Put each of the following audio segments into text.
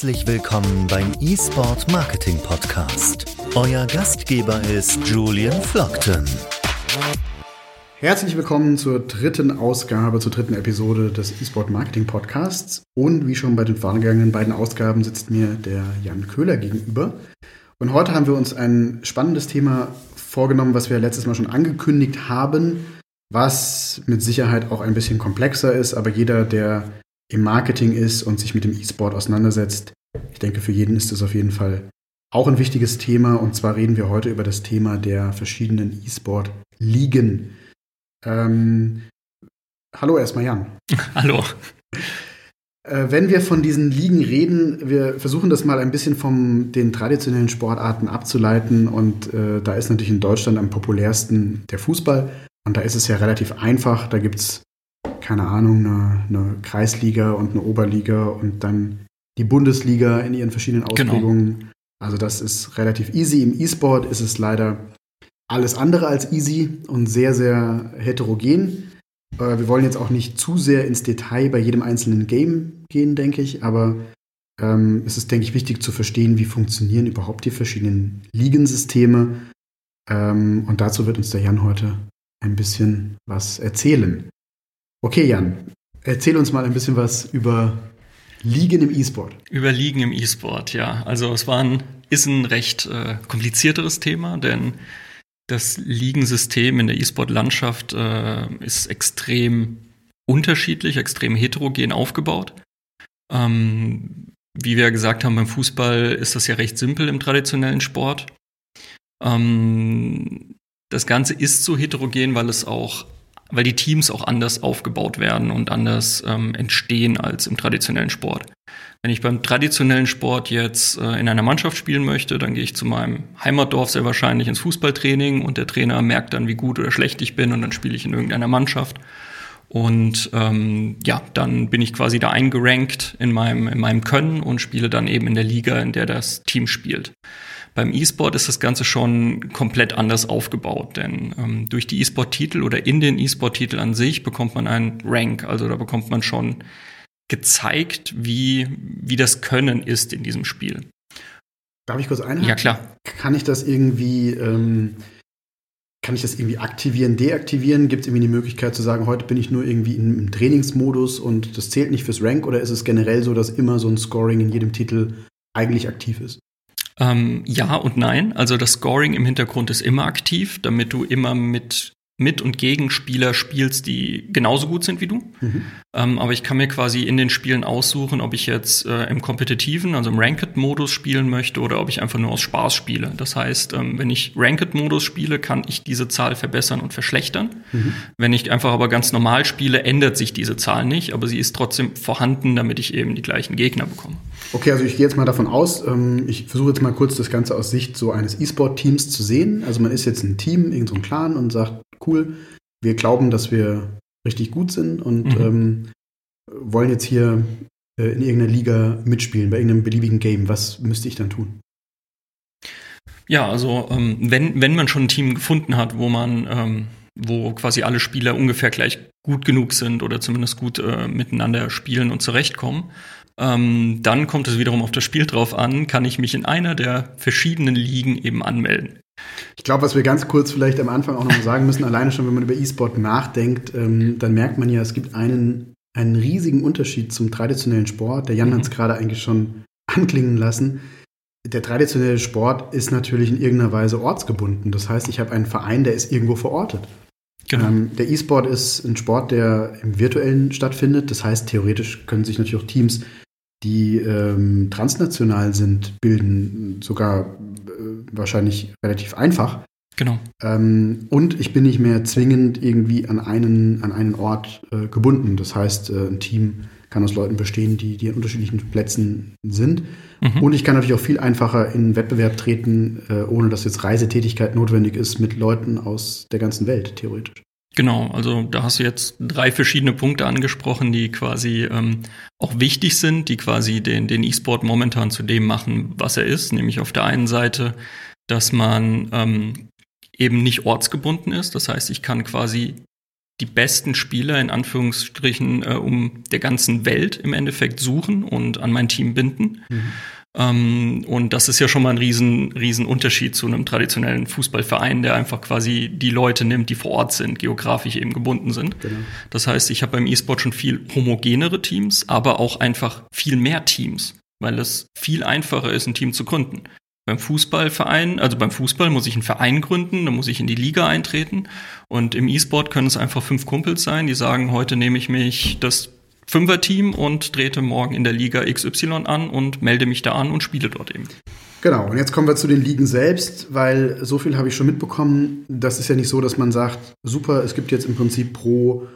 Herzlich willkommen beim eSport Marketing Podcast. Euer Gastgeber ist Julian Flockton. Herzlich willkommen zur dritten Ausgabe, zur dritten Episode des eSport Marketing Podcasts. Und wie schon bei den vorangegangenen beiden Ausgaben sitzt mir der Jan Köhler gegenüber. Und heute haben wir uns ein spannendes Thema vorgenommen, was wir letztes Mal schon angekündigt haben, was mit Sicherheit auch ein bisschen komplexer ist, aber jeder, der im Marketing ist und sich mit dem E-Sport auseinandersetzt. Ich denke, für jeden ist das auf jeden Fall auch ein wichtiges Thema. Und zwar reden wir heute über das Thema der verschiedenen E-Sport-Ligen. Ähm, hallo erstmal Jan. Hallo. Äh, wenn wir von diesen Ligen reden, wir versuchen das mal ein bisschen von den traditionellen Sportarten abzuleiten. Und äh, da ist natürlich in Deutschland am populärsten der Fußball. Und da ist es ja relativ einfach. Da gibt es keine Ahnung, eine, eine, Kreisliga und eine Oberliga und dann die Bundesliga in ihren verschiedenen genau. Ausprägungen. Genau. Also das ist relativ easy. Im E-Sport ist es leider alles andere als easy und sehr, sehr heterogen. Äh, wir wollen jetzt auch nicht zu sehr ins Detail bei jedem einzelnen Game gehen, denke ich, aber ähm, es ist, denke ich, wichtig zu verstehen, wie funktionieren überhaupt die verschiedenen Ligensysteme. Ähm, und dazu wird uns der Jan heute ein bisschen was erzählen. Okay, Jan, erzähl uns mal ein bisschen was über Ligen im E-Sport. Über Ligen im E-Sport, ja. Also es war ein, ist ein recht äh, komplizierteres Thema, denn das Ligensystem in der E-Sport-Landschaft äh, ist extrem unterschiedlich, extrem heterogen aufgebaut. Ähm, wie wir ja gesagt haben, beim Fußball ist das ja recht simpel im traditionellen Sport. Ähm, das Ganze ist so heterogen, weil es auch weil die Teams auch anders aufgebaut werden und anders ähm, entstehen als im traditionellen Sport. Wenn ich beim traditionellen Sport jetzt äh, in einer Mannschaft spielen möchte, dann gehe ich zu meinem Heimatdorf sehr wahrscheinlich ins Fußballtraining und der Trainer merkt dann, wie gut oder schlecht ich bin und dann spiele ich in irgendeiner Mannschaft. Und ähm, ja, dann bin ich quasi da eingerankt in meinem, in meinem Können und spiele dann eben in der Liga, in der das Team spielt. Beim E-Sport ist das Ganze schon komplett anders aufgebaut, denn ähm, durch die E-Sport-Titel oder in den E-Sport-Titel an sich bekommt man einen Rank, also da bekommt man schon gezeigt, wie, wie das Können ist in diesem Spiel. Darf ich kurz einhaken? Ja, klar. Kann ich das irgendwie, ähm, kann ich das irgendwie aktivieren, deaktivieren? Gibt es irgendwie die Möglichkeit zu sagen, heute bin ich nur irgendwie im Trainingsmodus und das zählt nicht fürs Rank oder ist es generell so, dass immer so ein Scoring in jedem Titel eigentlich aktiv ist? Ähm, ja und nein. Also das Scoring im Hintergrund ist immer aktiv, damit du immer mit mit- und Gegenspieler spielst, die genauso gut sind wie du. Mhm. Ähm, aber ich kann mir quasi in den Spielen aussuchen, ob ich jetzt äh, im kompetitiven, also im Ranked-Modus spielen möchte oder ob ich einfach nur aus Spaß spiele. Das heißt, ähm, wenn ich Ranked-Modus spiele, kann ich diese Zahl verbessern und verschlechtern. Mhm. Wenn ich einfach aber ganz normal spiele, ändert sich diese Zahl nicht, aber sie ist trotzdem vorhanden, damit ich eben die gleichen Gegner bekomme. Okay, also ich gehe jetzt mal davon aus, ähm, ich versuche jetzt mal kurz das Ganze aus Sicht so eines E-Sport-Teams zu sehen. Also man ist jetzt ein Team, irgendein so Clan und sagt, cool, wir glauben, dass wir richtig gut sind und mhm. ähm, wollen jetzt hier äh, in irgendeiner Liga mitspielen, bei irgendeinem beliebigen Game. Was müsste ich dann tun? Ja, also ähm, wenn, wenn man schon ein Team gefunden hat, wo man, ähm, wo quasi alle Spieler ungefähr gleich gut genug sind oder zumindest gut äh, miteinander spielen und zurechtkommen, ähm, dann kommt es wiederum auf das Spiel drauf an, kann ich mich in einer der verschiedenen Ligen eben anmelden. Ich glaube, was wir ganz kurz vielleicht am Anfang auch noch sagen müssen, alleine schon, wenn man über E-Sport nachdenkt, ähm, dann merkt man ja, es gibt einen, einen riesigen Unterschied zum traditionellen Sport. Der Jan mhm. hat es gerade eigentlich schon anklingen lassen. Der traditionelle Sport ist natürlich in irgendeiner Weise ortsgebunden. Das heißt, ich habe einen Verein, der ist irgendwo verortet. Genau. Ähm, der E-Sport ist ein Sport, der im virtuellen stattfindet. Das heißt, theoretisch können sich natürlich auch Teams, die ähm, transnational sind, bilden, sogar wahrscheinlich relativ einfach. Genau. Ähm, und ich bin nicht mehr zwingend irgendwie an einen, an einen Ort äh, gebunden. Das heißt, äh, ein Team kann aus Leuten bestehen, die, die an unterschiedlichen Plätzen sind. Mhm. Und ich kann natürlich auch viel einfacher in Wettbewerb treten, äh, ohne dass jetzt Reisetätigkeit notwendig ist, mit Leuten aus der ganzen Welt, theoretisch. Genau, also da hast du jetzt drei verschiedene Punkte angesprochen, die quasi ähm, auch wichtig sind, die quasi den, den E-Sport momentan zu dem machen, was er ist. Nämlich auf der einen Seite, dass man ähm, eben nicht ortsgebunden ist. Das heißt, ich kann quasi die besten Spieler in Anführungsstrichen äh, um der ganzen Welt im Endeffekt suchen und an mein Team binden. Mhm. Ähm, und das ist ja schon mal ein riesen, riesen Unterschied zu einem traditionellen Fußballverein, der einfach quasi die Leute nimmt, die vor Ort sind, geografisch eben gebunden sind. Genau. Das heißt, ich habe beim E-Sport schon viel homogenere Teams, aber auch einfach viel mehr Teams, weil es viel einfacher ist, ein Team zu gründen. Beim Fußballverein, also beim Fußball muss ich einen Verein gründen, dann muss ich in die Liga eintreten. Und im E-Sport können es einfach fünf Kumpels sein, die sagen, heute nehme ich mich das Fünfer-Team und trete morgen in der Liga XY an und melde mich da an und spiele dort eben. Genau, und jetzt kommen wir zu den Ligen selbst, weil so viel habe ich schon mitbekommen. Das ist ja nicht so, dass man sagt, super, es gibt jetzt im Prinzip pro,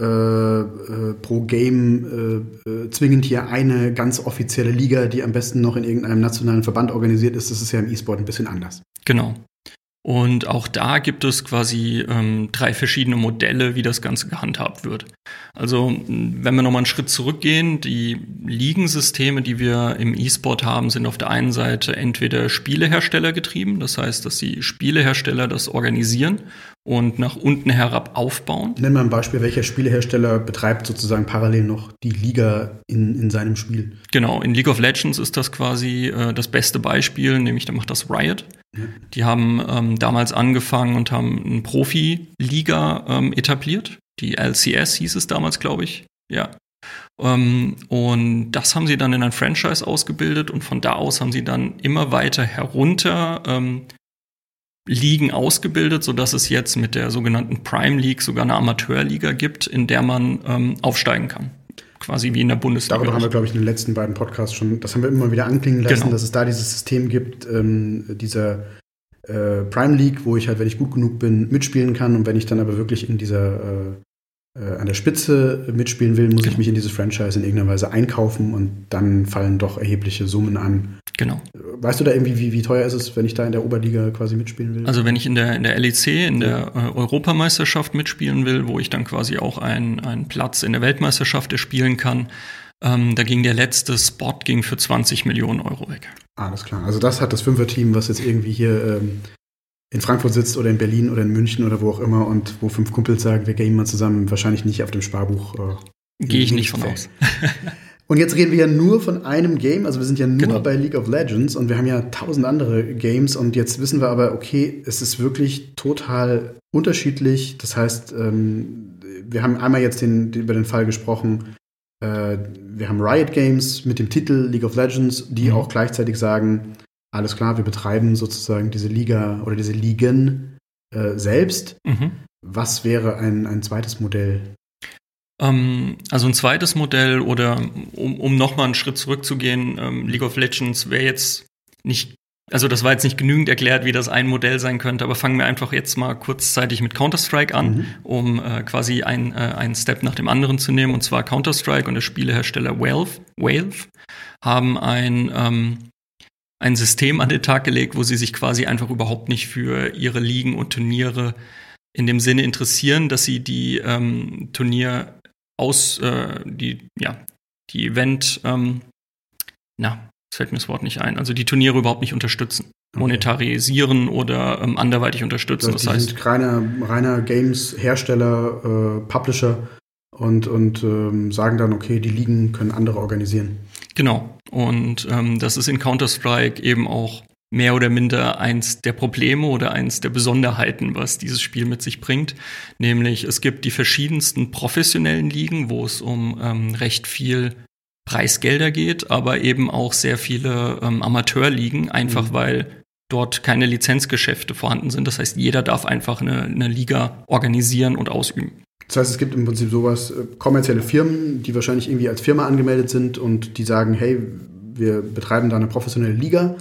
äh, äh, pro Game äh, äh zwingend hier eine ganz offizielle Liga, die am besten noch in irgendeinem nationalen Verband organisiert ist. Das ist ja im E-Sport ein bisschen anders. Genau. Und auch da gibt es quasi ähm, drei verschiedene Modelle, wie das Ganze gehandhabt wird. Also wenn wir nochmal einen Schritt zurückgehen, die Ligensysteme, die wir im E-Sport haben, sind auf der einen Seite entweder Spielehersteller getrieben, das heißt, dass die Spielehersteller das organisieren und nach unten herab aufbauen. Nenn mal ein Beispiel, welcher Spielehersteller betreibt sozusagen parallel noch die Liga in, in seinem Spiel. Genau, in League of Legends ist das quasi äh, das beste Beispiel, nämlich da macht das Riot. Die haben ähm, damals angefangen und haben eine Profi-Liga ähm, etabliert. Die LCS hieß es damals, glaube ich. Ja. Ähm, und das haben sie dann in ein Franchise ausgebildet und von da aus haben sie dann immer weiter herunter ähm, Ligen ausgebildet, sodass es jetzt mit der sogenannten Prime League sogar eine Amateurliga gibt, in der man ähm, aufsteigen kann. Quasi wie in der Bundesliga. Darüber haben wir, glaube ich, in den letzten beiden Podcasts schon, das haben wir immer wieder anklingen lassen, genau. dass es da dieses System gibt, ähm, dieser äh, Prime League, wo ich halt, wenn ich gut genug bin, mitspielen kann und wenn ich dann aber wirklich in dieser äh, äh, an der Spitze mitspielen will, muss genau. ich mich in dieses Franchise in irgendeiner Weise einkaufen und dann fallen doch erhebliche Summen an. Genau. Weißt du da irgendwie, wie, wie teuer ist es, wenn ich da in der Oberliga quasi mitspielen will? Also wenn ich in der, in der LEC, in der äh, Europameisterschaft mitspielen will, wo ich dann quasi auch einen Platz in der Weltmeisterschaft erspielen kann, ähm, da ging der letzte Spot ging für 20 Millionen Euro weg. Alles klar. Also das hat das Fünfer-Team, was jetzt irgendwie hier ähm, in Frankfurt sitzt oder in Berlin oder in München oder wo auch immer und wo fünf Kumpels sagen, wir gehen mal zusammen, wahrscheinlich nicht auf dem Sparbuch. Äh, Gehe ich nicht von aus. und jetzt reden wir ja nur von einem Game, also wir sind ja nur genau. bei League of Legends und wir haben ja tausend andere Games und jetzt wissen wir aber, okay, es ist wirklich total unterschiedlich. Das heißt, ähm, wir haben einmal jetzt den, über den Fall gesprochen, äh, wir haben Riot Games mit dem Titel League of Legends, die mhm. auch gleichzeitig sagen, alles klar, wir betreiben sozusagen diese Liga oder diese Ligen äh, selbst. Mhm. Was wäre ein, ein zweites Modell? Ähm, also ein zweites Modell oder um, um nochmal einen Schritt zurückzugehen, ähm, League of Legends wäre jetzt nicht, also das war jetzt nicht genügend erklärt, wie das ein Modell sein könnte, aber fangen wir einfach jetzt mal kurzzeitig mit Counter-Strike an, mhm. um äh, quasi ein, äh, einen Step nach dem anderen zu nehmen. Und zwar Counter-Strike und der Spielehersteller Valve, Valve haben ein ähm, ein System an den Tag gelegt, wo sie sich quasi einfach überhaupt nicht für ihre Ligen und Turniere in dem Sinne interessieren, dass sie die ähm, Turnier aus, äh, die, ja, die Event, ähm, na, es fällt mir das Wort nicht ein, also die Turniere überhaupt nicht unterstützen. Okay. Monetarisieren oder ähm, anderweitig unterstützen. Also das heißt, sind reiner, reiner Games-Hersteller, äh, Publisher und, und ähm, sagen dann, okay, die Ligen können andere organisieren. Genau. Und ähm, das ist in Counter-Strike eben auch mehr oder minder eins der Probleme oder eins der Besonderheiten, was dieses Spiel mit sich bringt. Nämlich es gibt die verschiedensten professionellen Ligen, wo es um ähm, recht viel Preisgelder geht, aber eben auch sehr viele ähm, Amateurligen, einfach mhm. weil dort keine Lizenzgeschäfte vorhanden sind. Das heißt, jeder darf einfach eine, eine Liga organisieren und ausüben. Das heißt, es gibt im Prinzip sowas, äh, kommerzielle Firmen, die wahrscheinlich irgendwie als Firma angemeldet sind und die sagen, hey, wir betreiben da eine professionelle Liga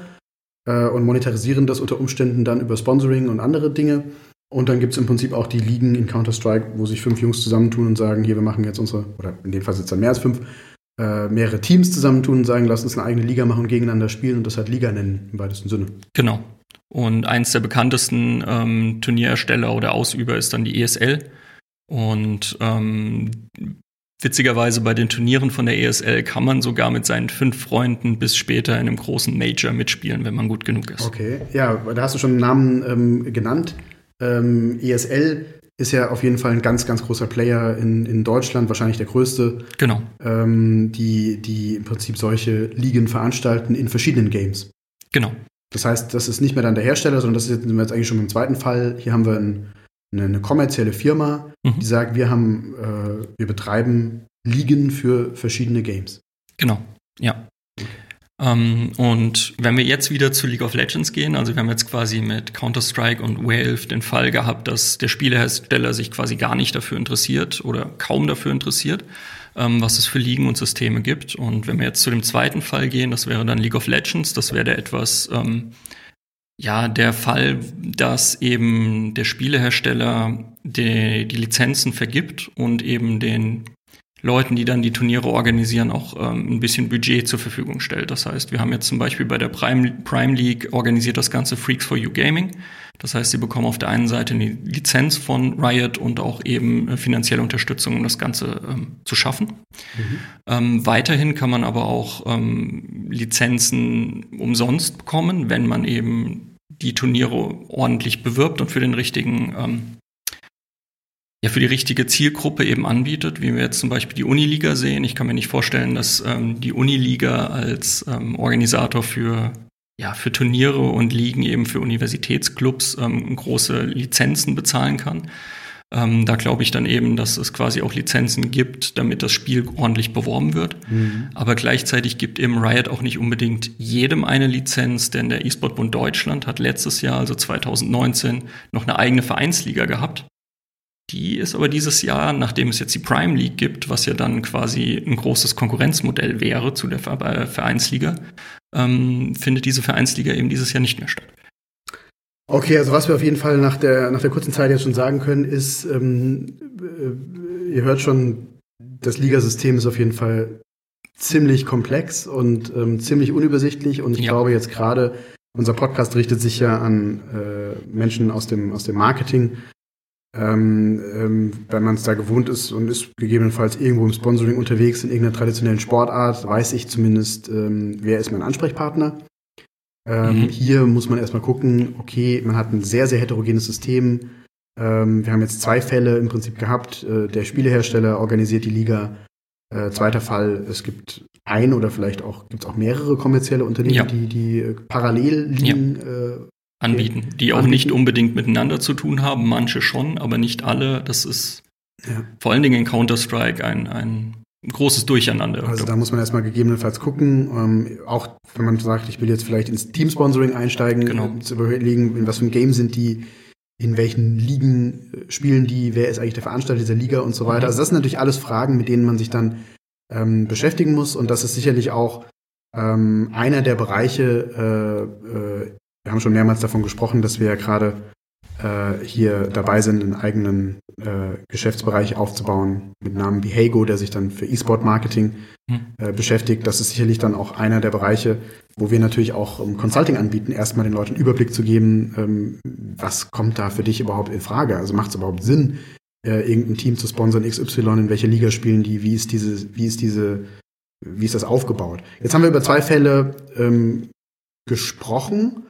äh, und monetarisieren das unter Umständen dann über Sponsoring und andere Dinge. Und dann gibt es im Prinzip auch die Ligen in Counter-Strike, wo sich fünf Jungs zusammentun und sagen, hier, wir machen jetzt unsere, oder in dem Fall sind es dann mehr als fünf, äh, mehrere Teams zusammentun und sagen, lass uns eine eigene Liga machen und gegeneinander spielen und das halt Liga nennen, im weitesten Sinne. Genau. Und eins der bekanntesten ähm, Turnierersteller oder Ausüber ist dann die ESL. Und ähm, witzigerweise bei den Turnieren von der ESL kann man sogar mit seinen fünf Freunden bis später in einem großen Major mitspielen, wenn man gut genug ist. Okay, ja, da hast du schon einen Namen ähm, genannt. Ähm, ESL ist ja auf jeden Fall ein ganz, ganz großer Player in, in Deutschland, wahrscheinlich der größte. Genau. Ähm, die, die im Prinzip solche Ligen veranstalten in verschiedenen Games. Genau. Das heißt, das ist nicht mehr dann der Hersteller, sondern das ist jetzt, sind wir jetzt eigentlich schon im zweiten Fall. Hier haben wir ein, eine, eine, kommerzielle Firma, mhm. die sagt, wir haben, äh, wir betreiben Ligen für verschiedene Games. Genau, ja. Ähm, und wenn wir jetzt wieder zu League of Legends gehen, also wir haben jetzt quasi mit Counter-Strike und Wave den Fall gehabt, dass der Spielehersteller sich quasi gar nicht dafür interessiert oder kaum dafür interessiert, ähm, was es für Ligen und Systeme gibt. Und wenn wir jetzt zu dem zweiten Fall gehen, das wäre dann League of Legends, das wäre der etwas, ähm, ja, der Fall, dass eben der Spielehersteller die, die Lizenzen vergibt und eben den Leuten, die dann die Turniere organisieren, auch ähm, ein bisschen Budget zur Verfügung stellt. Das heißt, wir haben jetzt zum Beispiel bei der Prime, Prime League organisiert das ganze Freaks for You Gaming. Das heißt, sie bekommen auf der einen Seite eine Lizenz von Riot und auch eben äh, finanzielle Unterstützung, um das Ganze ähm, zu schaffen. Mhm. Ähm, weiterhin kann man aber auch ähm, Lizenzen umsonst bekommen, wenn man eben die Turniere ordentlich bewirbt und für den richtigen ähm, ja für die richtige Zielgruppe eben anbietet, wie wir jetzt zum Beispiel die Uniliga sehen. Ich kann mir nicht vorstellen, dass ähm, die Uniliga als ähm, Organisator für ja, für Turniere und Ligen eben für Universitätsclubs ähm, große Lizenzen bezahlen kann. Ähm, da glaube ich dann eben, dass es quasi auch Lizenzen gibt, damit das Spiel ordentlich beworben wird. Mhm. Aber gleichzeitig gibt eben Riot auch nicht unbedingt jedem eine Lizenz, denn der E-Sport-Bund Deutschland hat letztes Jahr, also 2019, noch eine eigene Vereinsliga gehabt. Die ist aber dieses Jahr, nachdem es jetzt die Prime League gibt, was ja dann quasi ein großes Konkurrenzmodell wäre zu der äh, Vereinsliga, ähm, findet diese Vereinsliga eben dieses Jahr nicht mehr statt. Okay, also was wir auf jeden Fall nach der, nach der kurzen Zeit jetzt schon sagen können, ist, ähm, äh, ihr hört schon, das Ligasystem ist auf jeden Fall ziemlich komplex und ähm, ziemlich unübersichtlich und ich ja. glaube jetzt gerade, unser Podcast richtet sich ja an äh, Menschen aus dem, aus dem Marketing ähm, ähm, wenn man es da gewohnt ist und ist gegebenenfalls irgendwo im Sponsoring unterwegs in irgendeiner traditionellen Sportart, weiß ich zumindest, ähm, wer ist mein Ansprechpartner. Ähm, mhm. Hier muss man erstmal gucken, okay, man hat ein sehr, sehr heterogenes System. Ähm, wir haben jetzt zwei Fälle im Prinzip gehabt. Äh, der Spielehersteller organisiert die Liga. Äh, zweiter Fall, es gibt ein oder vielleicht auch, gibt es auch mehrere kommerzielle Unternehmen, ja. die, die äh, parallel liegen, ja. äh, anbieten, die auch nicht unbedingt miteinander zu tun haben, manche schon, aber nicht alle. Das ist ja. vor allen Dingen in Counter-Strike ein, ein großes Durcheinander. Also da muss man erstmal gegebenenfalls gucken, ähm, auch wenn man sagt, ich will jetzt vielleicht ins Team-Sponsoring einsteigen, genau. zu überlegen, in was für ein Game sind die, in welchen Ligen äh, spielen die, wer ist eigentlich der Veranstalter dieser Liga und so weiter. Mhm. Also das sind natürlich alles Fragen, mit denen man sich dann ähm, beschäftigen muss und das ist sicherlich auch ähm, einer der Bereiche äh, äh, wir haben schon mehrmals davon gesprochen, dass wir ja gerade äh, hier dabei sind, einen eigenen äh, Geschäftsbereich aufzubauen mit Namen Behago, der sich dann für E-Sport-Marketing hm. äh, beschäftigt. Das ist sicherlich dann auch einer der Bereiche, wo wir natürlich auch um, Consulting anbieten, erstmal den Leuten Überblick zu geben, ähm, was kommt da für dich überhaupt in Frage? Also macht es überhaupt Sinn, äh, irgendein Team zu sponsern, XY, in welcher Liga spielen die, wie ist diese, wie ist diese, wie ist das aufgebaut? Jetzt haben wir über zwei Fälle ähm, gesprochen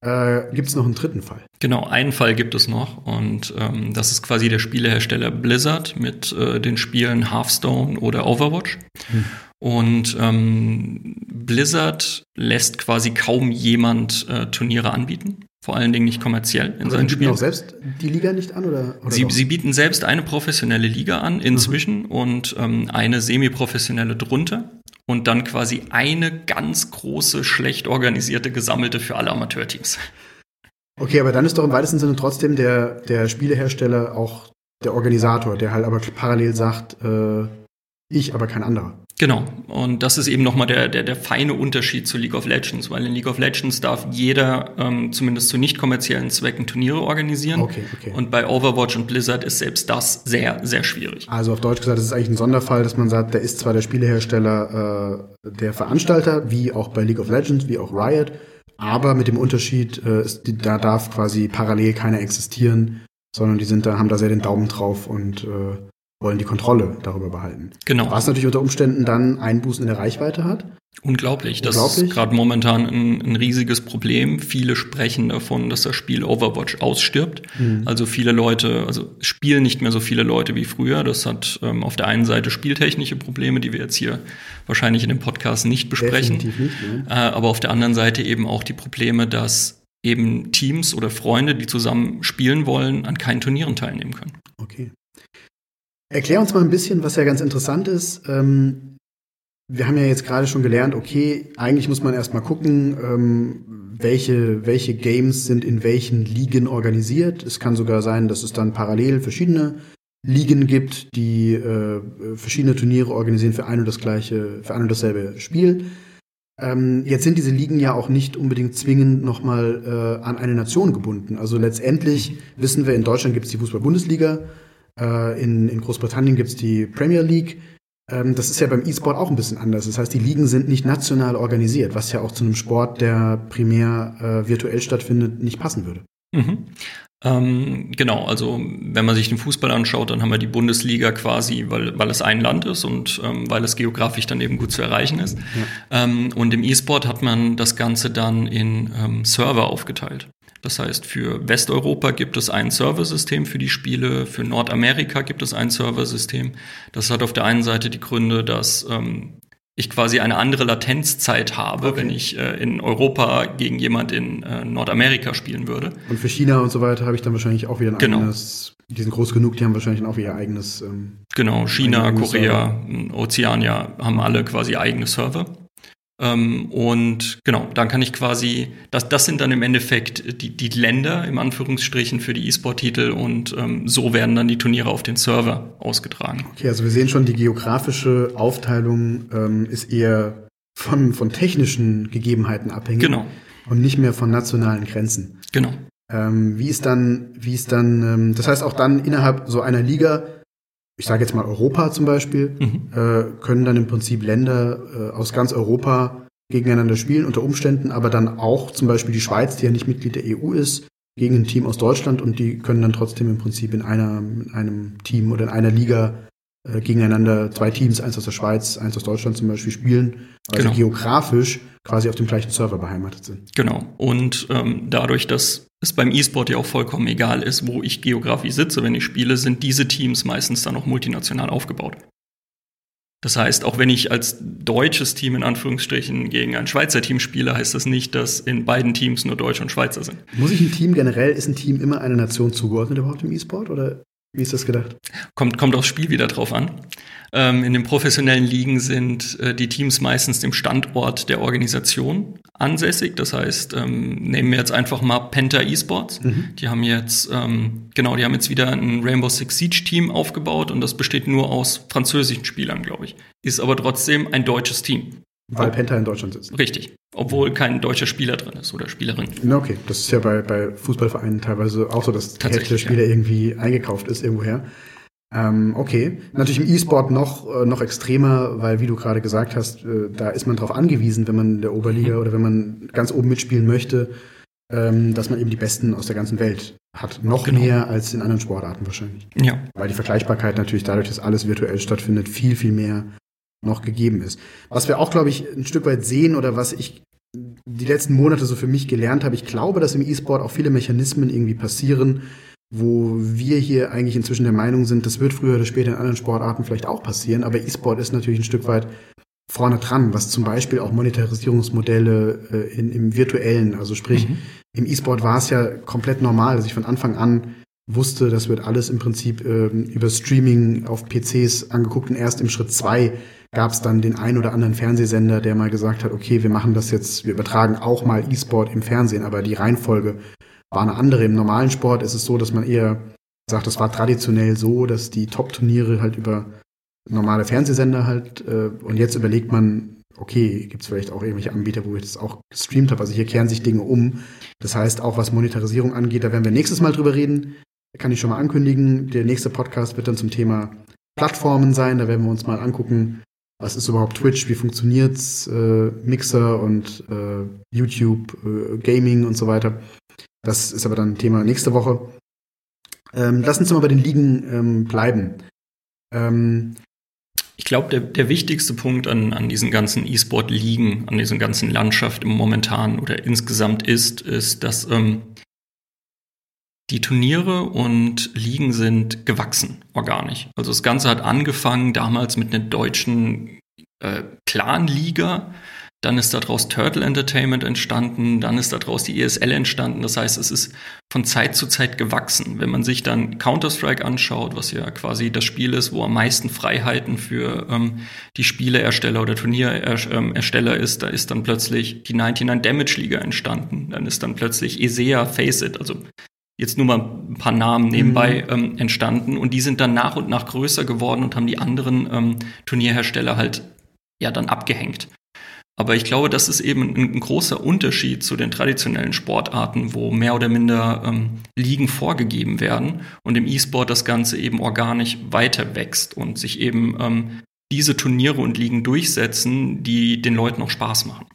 äh, gibt es noch einen dritten Fall? Genau, einen Fall gibt es noch und ähm, das ist quasi der Spielehersteller Blizzard mit äh, den Spielen Hearthstone oder Overwatch. Hm. Und ähm, Blizzard lässt quasi kaum jemand äh, Turniere anbieten. Vor allen Dingen nicht kommerziell in Aber seinen Spielen. auch selbst die Liga nicht an? Oder, oder sie, sie, bieten selbst eine professionelle Liga an inzwischen mhm. und ähm, eine semi-professionelle drunter und dann quasi eine ganz große, schlecht organisierte, gesammelte für alle Amateurteams. Okay, aber dann ist doch im weitesten Sinne trotzdem der, der Spielehersteller auch der Organisator, der halt aber parallel sagt, äh, ich, aber kein anderer. Genau. Und das ist eben nochmal der, der, der feine Unterschied zu League of Legends, weil in League of Legends darf jeder ähm, zumindest zu nicht kommerziellen Zwecken Turniere organisieren. Okay, okay. Und bei Overwatch und Blizzard ist selbst das sehr, sehr schwierig. Also auf Deutsch gesagt, das ist eigentlich ein Sonderfall, dass man sagt, der ist zwar der Spielehersteller, äh, der Veranstalter, wie auch bei League of Legends, wie auch Riot, aber mit dem Unterschied, äh, ist, da darf quasi parallel keiner existieren, sondern die sind da, haben da sehr den Daumen drauf und äh, wollen die Kontrolle darüber behalten. Genau. Was natürlich unter Umständen dann Einbußen in der Reichweite hat. Unglaublich. Das Unglaublich. ist gerade momentan ein, ein, riesiges Problem. Viele sprechen davon, dass das Spiel Overwatch ausstirbt. Mhm. Also viele Leute, also spielen nicht mehr so viele Leute wie früher. Das hat ähm, auf der einen Seite spieltechnische Probleme, die wir jetzt hier wahrscheinlich in dem Podcast nicht besprechen. Definitiv nicht, ne? äh, aber auf der anderen Seite eben auch die Probleme, dass eben Teams oder Freunde, die zusammen spielen wollen, an keinen Turnieren teilnehmen können. Okay. Erklär uns mal ein bisschen, was ja ganz interessant ist. Ähm, wir haben ja jetzt gerade schon gelernt, okay, eigentlich muss man erstmal gucken, ähm, welche, welche Games sind in welchen Ligen organisiert. Es kann sogar sein, dass es dann parallel verschiedene Ligen gibt, die äh, verschiedene Turniere organisieren für ein und das gleiche, für ein und dasselbe Spiel. Ähm, jetzt sind diese Ligen ja auch nicht unbedingt zwingend nochmal äh, an eine Nation gebunden. Also letztendlich wissen wir, in Deutschland gibt es die Fußball-Bundesliga, äh, in, in Großbritannien gibt es die Premier League. Ähm, das ist ja beim E-Sport auch ein bisschen anders. Das heißt, die Ligen sind nicht national organisiert, was ja auch zu einem Sport, der primär äh, virtuell stattfindet, nicht passen würde. Mhm. Ähm, genau, also wenn man sich den Fußball anschaut, dann haben wir die Bundesliga quasi, weil, weil es ein Land ist und ähm, weil es geografisch dann eben gut zu erreichen ist. Ja. Ähm, und im E-Sport hat man das Ganze dann in ähm, Server aufgeteilt. Das heißt, für Westeuropa gibt es ein Serversystem für die Spiele, für Nordamerika gibt es ein Serversystem. Das hat auf der einen Seite die Gründe, dass ähm, ich quasi eine andere Latenzzeit habe, okay. wenn ich äh, in Europa gegen jemand in äh, Nordamerika spielen würde. Und für China und so weiter habe ich dann wahrscheinlich auch wieder ein genau. eigenes, die sind groß genug, die haben wahrscheinlich auch ihr eigenes. Ähm, genau, China, Korea, Ozeania haben alle quasi eigene Server. Ähm, und genau, dann kann ich quasi, das, das sind dann im Endeffekt die, die Länder im Anführungsstrichen für die E-Sport-Titel und ähm, so werden dann die Turniere auf den Server ausgetragen. Okay, also wir sehen schon, die geografische Aufteilung ähm, ist eher von, von technischen Gegebenheiten abhängig. Genau. Und nicht mehr von nationalen Grenzen. Genau. Ähm, wie ist dann, wie ist dann, ähm, das heißt auch dann innerhalb so einer Liga ich sage jetzt mal Europa zum Beispiel, mhm. äh, können dann im Prinzip Länder äh, aus ganz Europa gegeneinander spielen unter Umständen, aber dann auch zum Beispiel die Schweiz, die ja nicht Mitglied der EU ist, gegen ein Team aus Deutschland und die können dann trotzdem im Prinzip in, einer, in einem Team oder in einer Liga äh, gegeneinander zwei Teams, eins aus der Schweiz, eins aus Deutschland zum Beispiel spielen, also genau. geografisch quasi auf dem gleichen Server beheimatet sind. Genau. Und ähm, dadurch, dass es beim E-Sport ja auch vollkommen egal ist, wo ich geografisch sitze, wenn ich spiele, sind diese Teams meistens dann auch multinational aufgebaut. Das heißt, auch wenn ich als deutsches Team in Anführungsstrichen gegen ein Schweizer Team spiele, heißt das nicht, dass in beiden Teams nur Deutsche und Schweizer sind. Muss ich ein Team generell, ist ein Team immer einer Nation zugeordnet überhaupt im E-Sport oder wie ist das gedacht? Kommt, kommt aufs Spiel wieder drauf an. Ähm, in den professionellen Ligen sind äh, die Teams meistens dem Standort der Organisation ansässig. Das heißt, ähm, nehmen wir jetzt einfach mal Penta Esports. Mhm. Die haben jetzt, ähm, genau, die haben jetzt wieder ein Rainbow Six Siege Team aufgebaut und das besteht nur aus französischen Spielern, glaube ich. Ist aber trotzdem ein deutsches Team. Weil Penta in Deutschland sitzt. Richtig. Obwohl kein deutscher Spieler drin ist oder Spielerin. Na okay, das ist ja bei, bei Fußballvereinen teilweise auch so, dass die Hälfte der Spieler ja. irgendwie eingekauft ist irgendwoher. Ähm, okay. Natürlich im E-Sport noch, äh, noch extremer, weil wie du gerade gesagt hast, äh, da ist man darauf angewiesen, wenn man in der Oberliga mhm. oder wenn man ganz oben mitspielen möchte, ähm, dass man eben die Besten aus der ganzen Welt hat. Noch genau. mehr als in anderen Sportarten wahrscheinlich. Ja. Weil die Vergleichbarkeit natürlich dadurch, dass alles virtuell stattfindet, viel, viel mehr noch gegeben ist. Was wir auch, glaube ich, ein Stück weit sehen oder was ich die letzten Monate so für mich gelernt habe, ich glaube, dass im E-Sport auch viele Mechanismen irgendwie passieren, wo wir hier eigentlich inzwischen der Meinung sind, das wird früher oder später in anderen Sportarten vielleicht auch passieren, aber E-Sport ist natürlich ein Stück weit vorne dran, was zum Beispiel auch Monetarisierungsmodelle äh, in, im virtuellen, also sprich, mhm. im E-Sport war es ja komplett normal, dass ich von Anfang an wusste, das wird alles im Prinzip äh, über Streaming auf PCs angeguckt und erst im Schritt zwei gab es dann den ein oder anderen Fernsehsender, der mal gesagt hat, okay, wir machen das jetzt, wir übertragen auch mal E-Sport im Fernsehen, aber die Reihenfolge war eine andere. Im normalen Sport ist es so, dass man eher sagt, das war traditionell so, dass die Top-Turniere halt über normale Fernsehsender halt, äh, und jetzt überlegt man, okay, gibt es vielleicht auch irgendwelche Anbieter, wo ich das auch gestreamt habe. Also hier kehren sich Dinge um. Das heißt, auch was Monetarisierung angeht, da werden wir nächstes Mal drüber reden. Kann ich schon mal ankündigen. Der nächste Podcast wird dann zum Thema Plattformen sein. Da werden wir uns mal angucken, was ist überhaupt Twitch, wie funktioniert's, äh, Mixer und äh, YouTube, äh, Gaming und so weiter. Das ist aber dann Thema nächste Woche. Ähm, lass uns mal bei den Ligen ähm, bleiben. Ähm, ich glaube, der, der wichtigste Punkt an, an diesen ganzen E-Sport-Ligen, an diesen ganzen Landschaft im momentan oder insgesamt ist, ist, dass ähm, die Turniere und Ligen sind gewachsen, organisch. Also das Ganze hat angefangen damals mit einer deutschen äh, Clan-Liga, dann ist daraus Turtle Entertainment entstanden, dann ist daraus die ESL entstanden. Das heißt, es ist von Zeit zu Zeit gewachsen. Wenn man sich dann Counter-Strike anschaut, was ja quasi das Spiel ist, wo am meisten Freiheiten für ähm, die Spieleersteller oder Turnierersteller ist, da ist dann plötzlich die 99 Damage Liga entstanden. Dann ist dann plötzlich ESEA Face It, also jetzt nur mal ein paar Namen nebenbei mhm. ähm, entstanden und die sind dann nach und nach größer geworden und haben die anderen ähm, Turnierhersteller halt ja dann abgehängt. Aber ich glaube, das ist eben ein, ein, großer Unterschied zu den traditionellen Sportarten, wo mehr oder minder ähm, Ligen vorgegeben werden und im E-Sport das Ganze eben organisch weiter wächst und sich eben ähm, diese Turniere und Ligen durchsetzen, die den Leuten auch Spaß machen.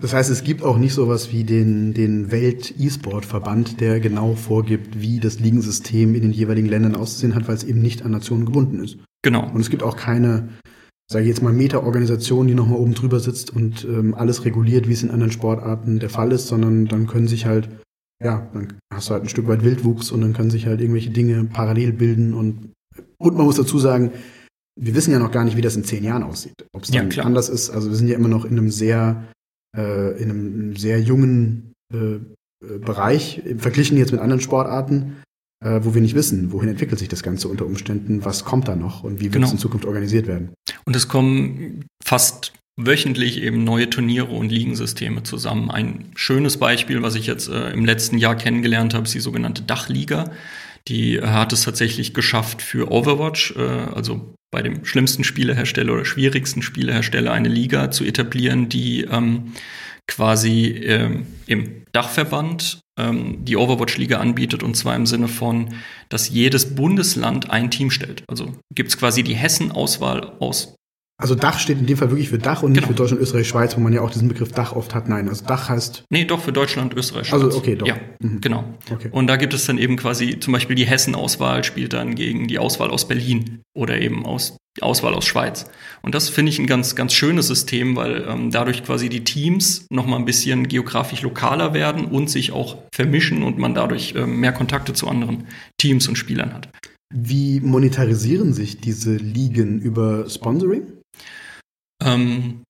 Das heißt, es gibt auch nicht sowas wie den, den Welt-E-Sport-Verband, der genau vorgibt, wie das Ligensystem in den jeweiligen Ländern auszusehen hat, weil es eben nicht an Nationen gebunden ist. Genau. Und es gibt auch keine sage ich jetzt mal, Meta-Organisation, die nochmal oben drüber sitzt und ähm, alles reguliert, wie es in anderen Sportarten der Fall ist, sondern dann können sich halt, ja, dann hast du halt ein Stück weit Wildwuchs und dann können sich halt irgendwelche Dinge parallel bilden und, und man muss dazu sagen, wir wissen ja noch gar nicht, wie das in zehn Jahren aussieht. Ob es dann ja, anders ist. Also wir sind ja immer noch in einem sehr, äh, in einem sehr jungen äh, äh Bereich, verglichen jetzt mit anderen Sportarten äh, wo wir nicht wissen, wohin entwickelt sich das Ganze unter Umständen, was kommt da noch und wie wird genau. es in Zukunft organisiert werden. Und es kommen fast wöchentlich eben neue Turniere und Ligensysteme zusammen. Ein schönes Beispiel, was ich jetzt äh, im letzten Jahr kennengelernt habe, ist die sogenannte Dachliga. Die hat es tatsächlich geschafft für Overwatch, äh, also bei dem schlimmsten Spielehersteller oder schwierigsten Spielehersteller eine Liga zu etablieren, die ähm, quasi ähm, im Dachverband ähm, die Overwatch-Liga anbietet und zwar im Sinne von, dass jedes Bundesland ein Team stellt. Also gibt es quasi die Hessen-Auswahl aus also Dach steht in dem Fall wirklich für Dach und nicht genau. für Deutschland, Österreich, Schweiz, wo man ja auch diesen Begriff Dach oft hat. Nein, also Dach heißt. Nee, doch für Deutschland, Österreich, Schweiz. Also okay, doch. Ja, mhm. genau. Okay. Und da gibt es dann eben quasi zum Beispiel die Hessen-Auswahl spielt dann gegen die Auswahl aus Berlin oder eben aus die Auswahl aus Schweiz. Und das finde ich ein ganz, ganz schönes System, weil ähm, dadurch quasi die Teams noch mal ein bisschen geografisch lokaler werden und sich auch vermischen und man dadurch ähm, mehr Kontakte zu anderen Teams und Spielern hat. Wie monetarisieren sich diese Ligen über Sponsoring? Ähm,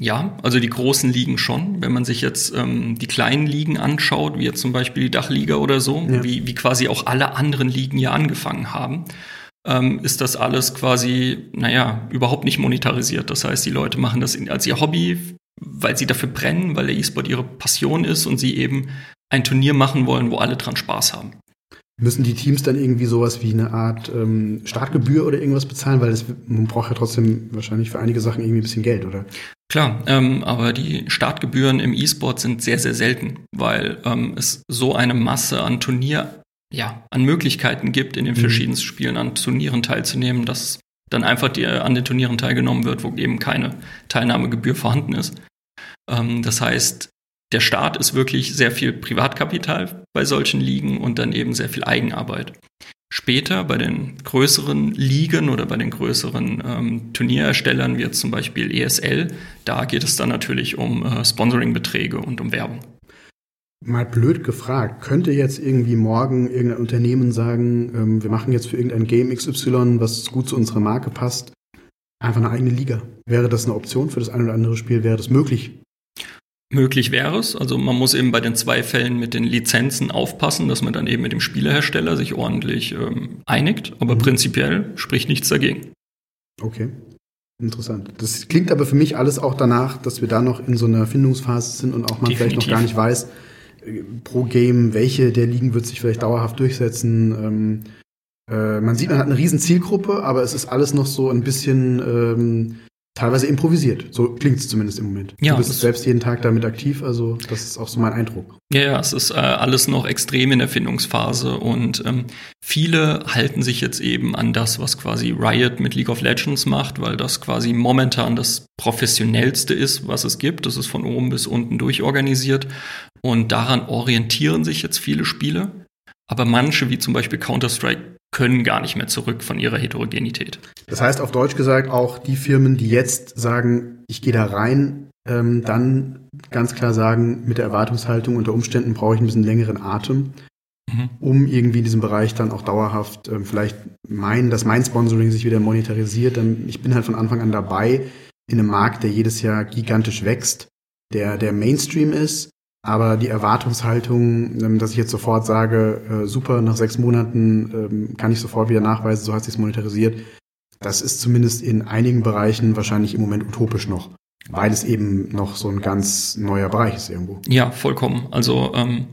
ja, also die großen Ligen schon. Wenn man sich jetzt ähm, die kleinen Ligen anschaut, wie jetzt zum Beispiel die Dachliga oder so, ja. wie, wie quasi auch alle anderen Ligen ja angefangen haben, ähm, ist das alles quasi, naja, überhaupt nicht monetarisiert. Das heißt, die Leute machen das als ihr Hobby, weil sie dafür brennen, weil der E-Sport ihre Passion ist und sie eben ein Turnier machen wollen, wo alle dran Spaß haben. Müssen die Teams dann irgendwie sowas wie eine Art ähm, Startgebühr oder irgendwas bezahlen? Weil das, man braucht ja trotzdem wahrscheinlich für einige Sachen irgendwie ein bisschen Geld, oder? Klar, ähm, aber die Startgebühren im E-Sport sind sehr, sehr selten, weil ähm, es so eine Masse an Turnier, ja, an Möglichkeiten gibt, in den mhm. verschiedensten Spielen an Turnieren teilzunehmen, dass dann einfach die, an den Turnieren teilgenommen wird, wo eben keine Teilnahmegebühr vorhanden ist. Ähm, das heißt, der Staat ist wirklich sehr viel Privatkapital bei solchen Ligen und dann eben sehr viel Eigenarbeit. Später bei den größeren Ligen oder bei den größeren ähm, Turniererstellern, wie jetzt zum Beispiel ESL, da geht es dann natürlich um äh, Sponsoringbeträge und um Werbung. Mal blöd gefragt, könnte jetzt irgendwie morgen irgendein Unternehmen sagen, ähm, wir machen jetzt für irgendein Game XY, was gut zu unserer Marke passt, einfach eine eigene Liga? Wäre das eine Option für das ein oder andere Spiel? Wäre das möglich? Möglich wäre es. Also man muss eben bei den zwei Fällen mit den Lizenzen aufpassen, dass man dann eben mit dem Spielehersteller sich ordentlich ähm, einigt. Aber mhm. prinzipiell spricht nichts dagegen. Okay. Interessant. Das klingt aber für mich alles auch danach, dass wir da noch in so einer Findungsphase sind und auch man Definitiv. vielleicht noch gar nicht weiß, äh, pro Game, welche der Ligen wird sich vielleicht dauerhaft durchsetzen. Ähm, äh, man sieht, man hat eine riesen Zielgruppe, aber es ist alles noch so ein bisschen ähm, teilweise improvisiert. So klingt es zumindest im Moment. Ja, du bist selbst jeden Tag damit aktiv, also das ist auch so mein Eindruck. Ja, ja, es ist äh, alles noch extrem in der Findungsphase und ähm, viele halten sich jetzt eben an das, was quasi Riot mit League of Legends macht, weil das quasi momentan das professionellste ist, was es gibt. Das ist von oben bis unten durchorganisiert und daran orientieren sich jetzt viele Spiele. Aber manche, wie zum Beispiel Counter-Strike, können gar nicht mehr zurück von ihrer Heterogenität. Das heißt auf Deutsch gesagt, auch die Firmen, die jetzt sagen, ich gehe da rein, ähm, dann ganz klar sagen, mit der Erwartungshaltung unter Umständen brauche ich ein bisschen längeren Atem, mhm. um irgendwie in diesem Bereich dann auch dauerhaft ähm, vielleicht meinen, dass mein Sponsoring sich wieder monetarisiert. Dann, ich bin halt von Anfang an dabei in einem Markt, der jedes Jahr gigantisch wächst, der der Mainstream ist, aber die Erwartungshaltung, ähm, dass ich jetzt sofort sage, äh, super, nach sechs Monaten ähm, kann ich sofort wieder nachweisen, so hat sich monetarisiert, das ist zumindest in einigen Bereichen wahrscheinlich im Moment utopisch noch, weil es eben noch so ein ganz neuer Bereich ist irgendwo. Ja, vollkommen. Also ähm,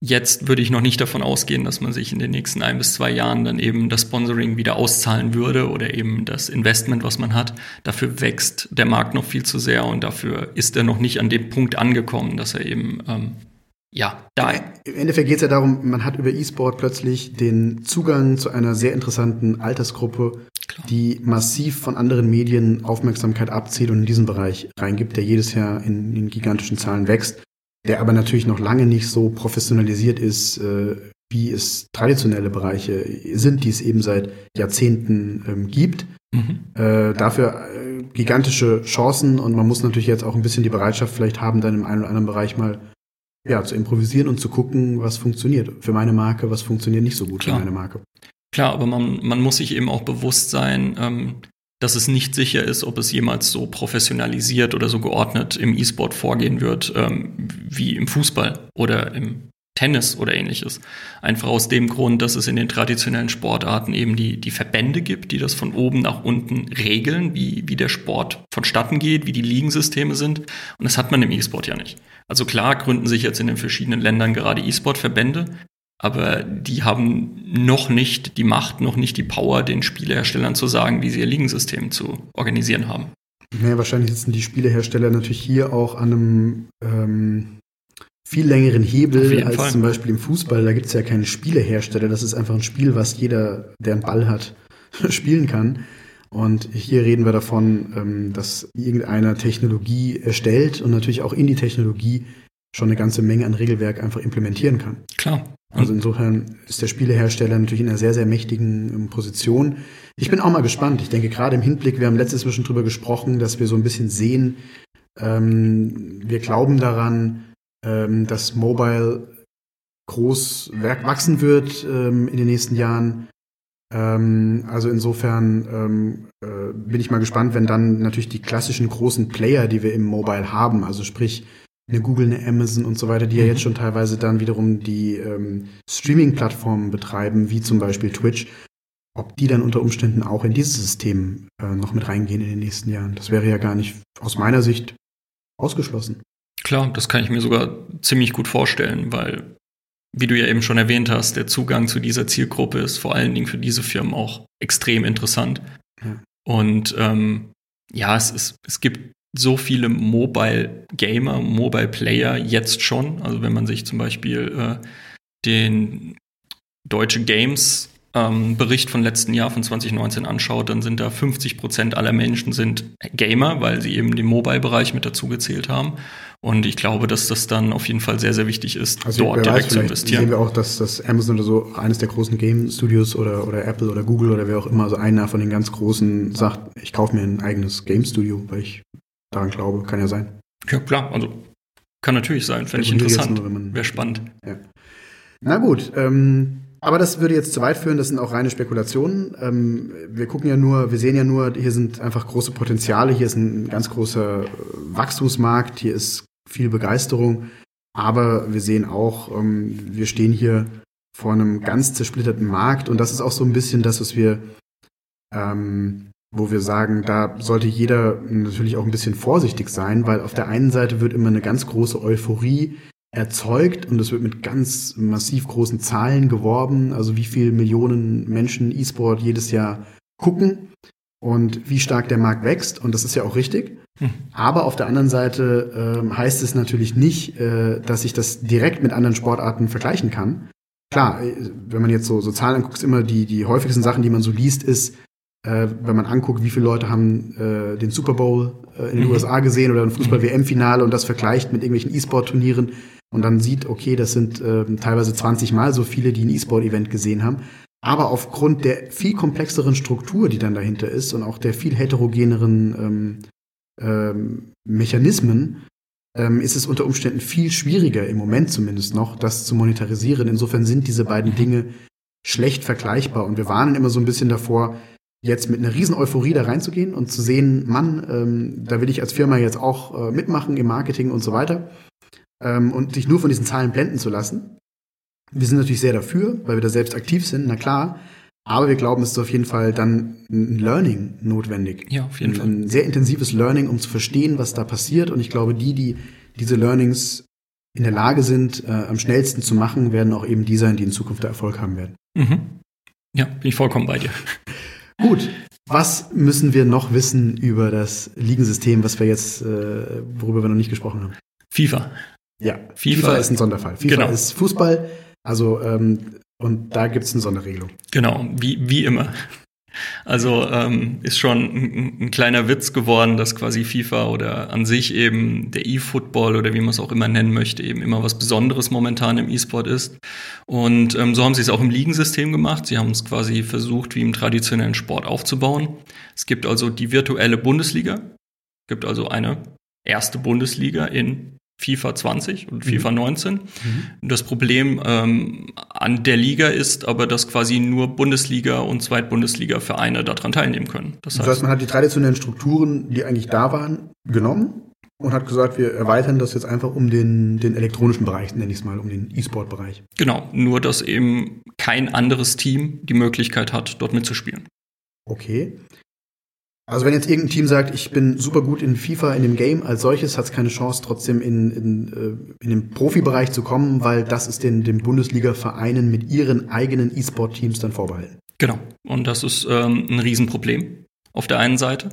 Jetzt würde ich noch nicht davon ausgehen, dass man sich in den nächsten ein bis zwei Jahren dann eben das Sponsoring wieder auszahlen würde oder eben das Investment, was man hat. Dafür wächst der Markt noch viel zu sehr und dafür ist er noch nicht an dem Punkt angekommen, dass er eben ähm, ja, da. Im Endeffekt geht es ja darum, man hat über E-Sport plötzlich den Zugang zu einer sehr interessanten Altersgruppe, Klar. die massiv von anderen Medien Aufmerksamkeit abzieht und in diesen Bereich reingibt, der jedes Jahr in, in gigantischen Zahlen wächst der aber natürlich noch lange nicht so professionalisiert ist, äh, wie es traditionelle Bereiche sind, die es eben seit Jahrzehnten ähm, gibt. Mhm. Äh, dafür äh, gigantische Chancen und man muss natürlich jetzt auch ein bisschen die Bereitschaft vielleicht haben, dann im einen oder anderen Bereich mal ja, zu improvisieren und zu gucken, was funktioniert für meine Marke, was funktioniert nicht so gut Klar. für meine Marke. Klar, aber man, man muss sich eben auch bewusst sein, ähm, dass es nicht sicher ist, ob es jemals so professionalisiert oder so geordnet im E-Sport vorgehen wird ähm, wie im Fußball oder im Tennis oder ähnliches. Einfach aus dem Grund, dass es in den traditionellen Sportarten eben die, die Verbände gibt, die das von oben nach unten regeln, wie, wie der Sport vonstatten geht, wie die Ligensysteme sind. Und das hat man im E-Sport ja nicht. Also klar gründen sich jetzt in den verschiedenen Ländern gerade E-Sport-Verbände, aber die haben noch nicht die Macht, noch nicht die Power, den Spieleherstellern zu sagen, wie sie ihr Ligensystem zu organisieren haben. Naja, wahrscheinlich sitzen die Spielehersteller natürlich hier auch an einem ähm, viel längeren Hebel als Fall. zum Beispiel im Fußball. Da gibt es ja keine Spielehersteller. Das ist einfach ein Spiel, was jeder, der einen Ball hat, spielen kann. Und hier reden wir davon, ähm, dass irgendeiner Technologie erstellt und natürlich auch in die Technologie schon eine ganze Menge an Regelwerk einfach implementieren kann. Klar. Also insofern ist der Spielehersteller natürlich in einer sehr, sehr mächtigen ähm, Position. Ich bin auch mal gespannt. Ich denke gerade im Hinblick, wir haben letztes Mal schon drüber gesprochen, dass wir so ein bisschen sehen, ähm, wir glauben daran, ähm, dass Mobile groß wachsen wird ähm, in den nächsten Jahren. Ähm, also insofern ähm, äh, bin ich mal gespannt, wenn dann natürlich die klassischen großen Player, die wir im Mobile haben, also sprich eine Google, eine Amazon und so weiter, die mhm. ja jetzt schon teilweise dann wiederum die ähm, Streaming-Plattformen betreiben, wie zum Beispiel Twitch, ob die dann unter Umständen auch in dieses System äh, noch mit reingehen in den nächsten Jahren. Das wäre ja gar nicht aus meiner Sicht ausgeschlossen. Klar, das kann ich mir sogar ziemlich gut vorstellen, weil, wie du ja eben schon erwähnt hast, der Zugang zu dieser Zielgruppe ist vor allen Dingen für diese Firmen auch extrem interessant. Ja. Und ähm, ja, es, ist, es gibt so viele Mobile Gamer, Mobile Player jetzt schon. Also wenn man sich zum Beispiel äh, den Deutsche Games ähm, Bericht von letzten Jahr von 2019 anschaut, dann sind da 50 Prozent aller Menschen sind Gamer, weil sie eben den Mobile-Bereich mit dazu gezählt haben. Und ich glaube, dass das dann auf jeden Fall sehr, sehr wichtig ist, also dort direkt zu investieren. Sehen wir auch, dass das Amazon oder so eines der großen Game Studios oder, oder Apple oder Google oder wer auch immer, so einer von den ganz großen sagt, ich kaufe mir ein eigenes Game Studio, weil ich daran glaube. Kann ja sein. Ja, klar. Also kann natürlich sein. Fände ich interessant. Wäre spannend. Ja. Na gut. Ähm, aber das würde jetzt zu weit führen. Das sind auch reine Spekulationen. Ähm, wir gucken ja nur, wir sehen ja nur, hier sind einfach große Potenziale. Hier ist ein ganz großer Wachstumsmarkt. Hier ist viel Begeisterung. Aber wir sehen auch, ähm, wir stehen hier vor einem ganz zersplitterten Markt. Und das ist auch so ein bisschen das, was wir ähm, wo wir sagen, da sollte jeder natürlich auch ein bisschen vorsichtig sein, weil auf der einen Seite wird immer eine ganz große Euphorie erzeugt und es wird mit ganz massiv großen Zahlen geworben, also wie viele Millionen Menschen E-Sport jedes Jahr gucken und wie stark der Markt wächst und das ist ja auch richtig. Hm. Aber auf der anderen Seite äh, heißt es natürlich nicht, äh, dass ich das direkt mit anderen Sportarten vergleichen kann. Klar, äh, wenn man jetzt so, so Zahlen anguckt, immer die, die häufigsten Sachen, die man so liest, ist, äh, wenn man anguckt, wie viele Leute haben äh, den Super Bowl äh, in den mhm. USA gesehen oder ein Fußball-WM-Finale und das vergleicht mit irgendwelchen E-Sport-Turnieren und dann sieht, okay, das sind äh, teilweise 20 Mal so viele, die ein E-Sport-Event gesehen haben. Aber aufgrund der viel komplexeren Struktur, die dann dahinter ist und auch der viel heterogeneren ähm, ähm, Mechanismen, ähm, ist es unter Umständen viel schwieriger, im Moment zumindest noch, das zu monetarisieren. Insofern sind diese beiden Dinge schlecht vergleichbar. Und wir warnen immer so ein bisschen davor, jetzt mit einer riesen Euphorie da reinzugehen und zu sehen, Mann, ähm, da will ich als Firma jetzt auch äh, mitmachen im Marketing und so weiter ähm, und sich nur von diesen Zahlen blenden zu lassen. Wir sind natürlich sehr dafür, weil wir da selbst aktiv sind, na klar. Aber wir glauben, es ist auf jeden Fall dann ein Learning notwendig. Ja, auf jeden ein, Fall. Ein sehr intensives Learning, um zu verstehen, was da passiert. Und ich glaube, die, die diese Learnings in der Lage sind, äh, am schnellsten zu machen, werden auch eben die sein, die in Zukunft Erfolg haben werden. Mhm. Ja, bin ich vollkommen bei dir. Gut. Was müssen wir noch wissen über das Ligensystem, was wir jetzt, äh, worüber wir noch nicht gesprochen haben? FIFA. Ja, FIFA, FIFA ist ein Sonderfall. FIFA genau. ist Fußball, also ähm, und da gibt es eine Sonderregelung. Genau, wie, wie immer. Also ähm, ist schon ein, ein, kleiner Witz geworden, dass quasi FIFA oder an sich eben der E-Football oder wie man es auch immer nennen möchte, eben immer was Besonderes momentan im E-Sport ist. Und ähm, so haben sie es auch im Ligensystem gemacht. Sie haben es quasi versucht, wie im traditionellen Sport aufzubauen. Es gibt also die virtuelle Bundesliga. Es gibt also eine erste Bundesliga in FIFA 20 und FIFA mhm. 19. Mhm. Das Problem ähm, an der Liga ist aber, dass quasi nur Bundesliga und Zweitbundesliga-Vereine daran teilnehmen können. Das heißt, das heißt, man hat die traditionellen Strukturen, die eigentlich da waren, genommen und hat gesagt, wir erweitern das jetzt einfach um den, den elektronischen Bereich, nenne ich es mal, um den E-Sport-Bereich. Genau, nur dass eben kein anderes Team die Möglichkeit hat, dort mitzuspielen. Okay. Also wenn jetzt irgendein Team sagt, ich bin super gut in FIFA, in dem Game als solches, hat es keine Chance, trotzdem in, in, äh, in den Profibereich zu kommen, weil das ist den, den Bundesliga-Vereinen mit ihren eigenen E-Sport-Teams dann vorbehalten. Genau. Und das ist ähm, ein Riesenproblem auf der einen Seite.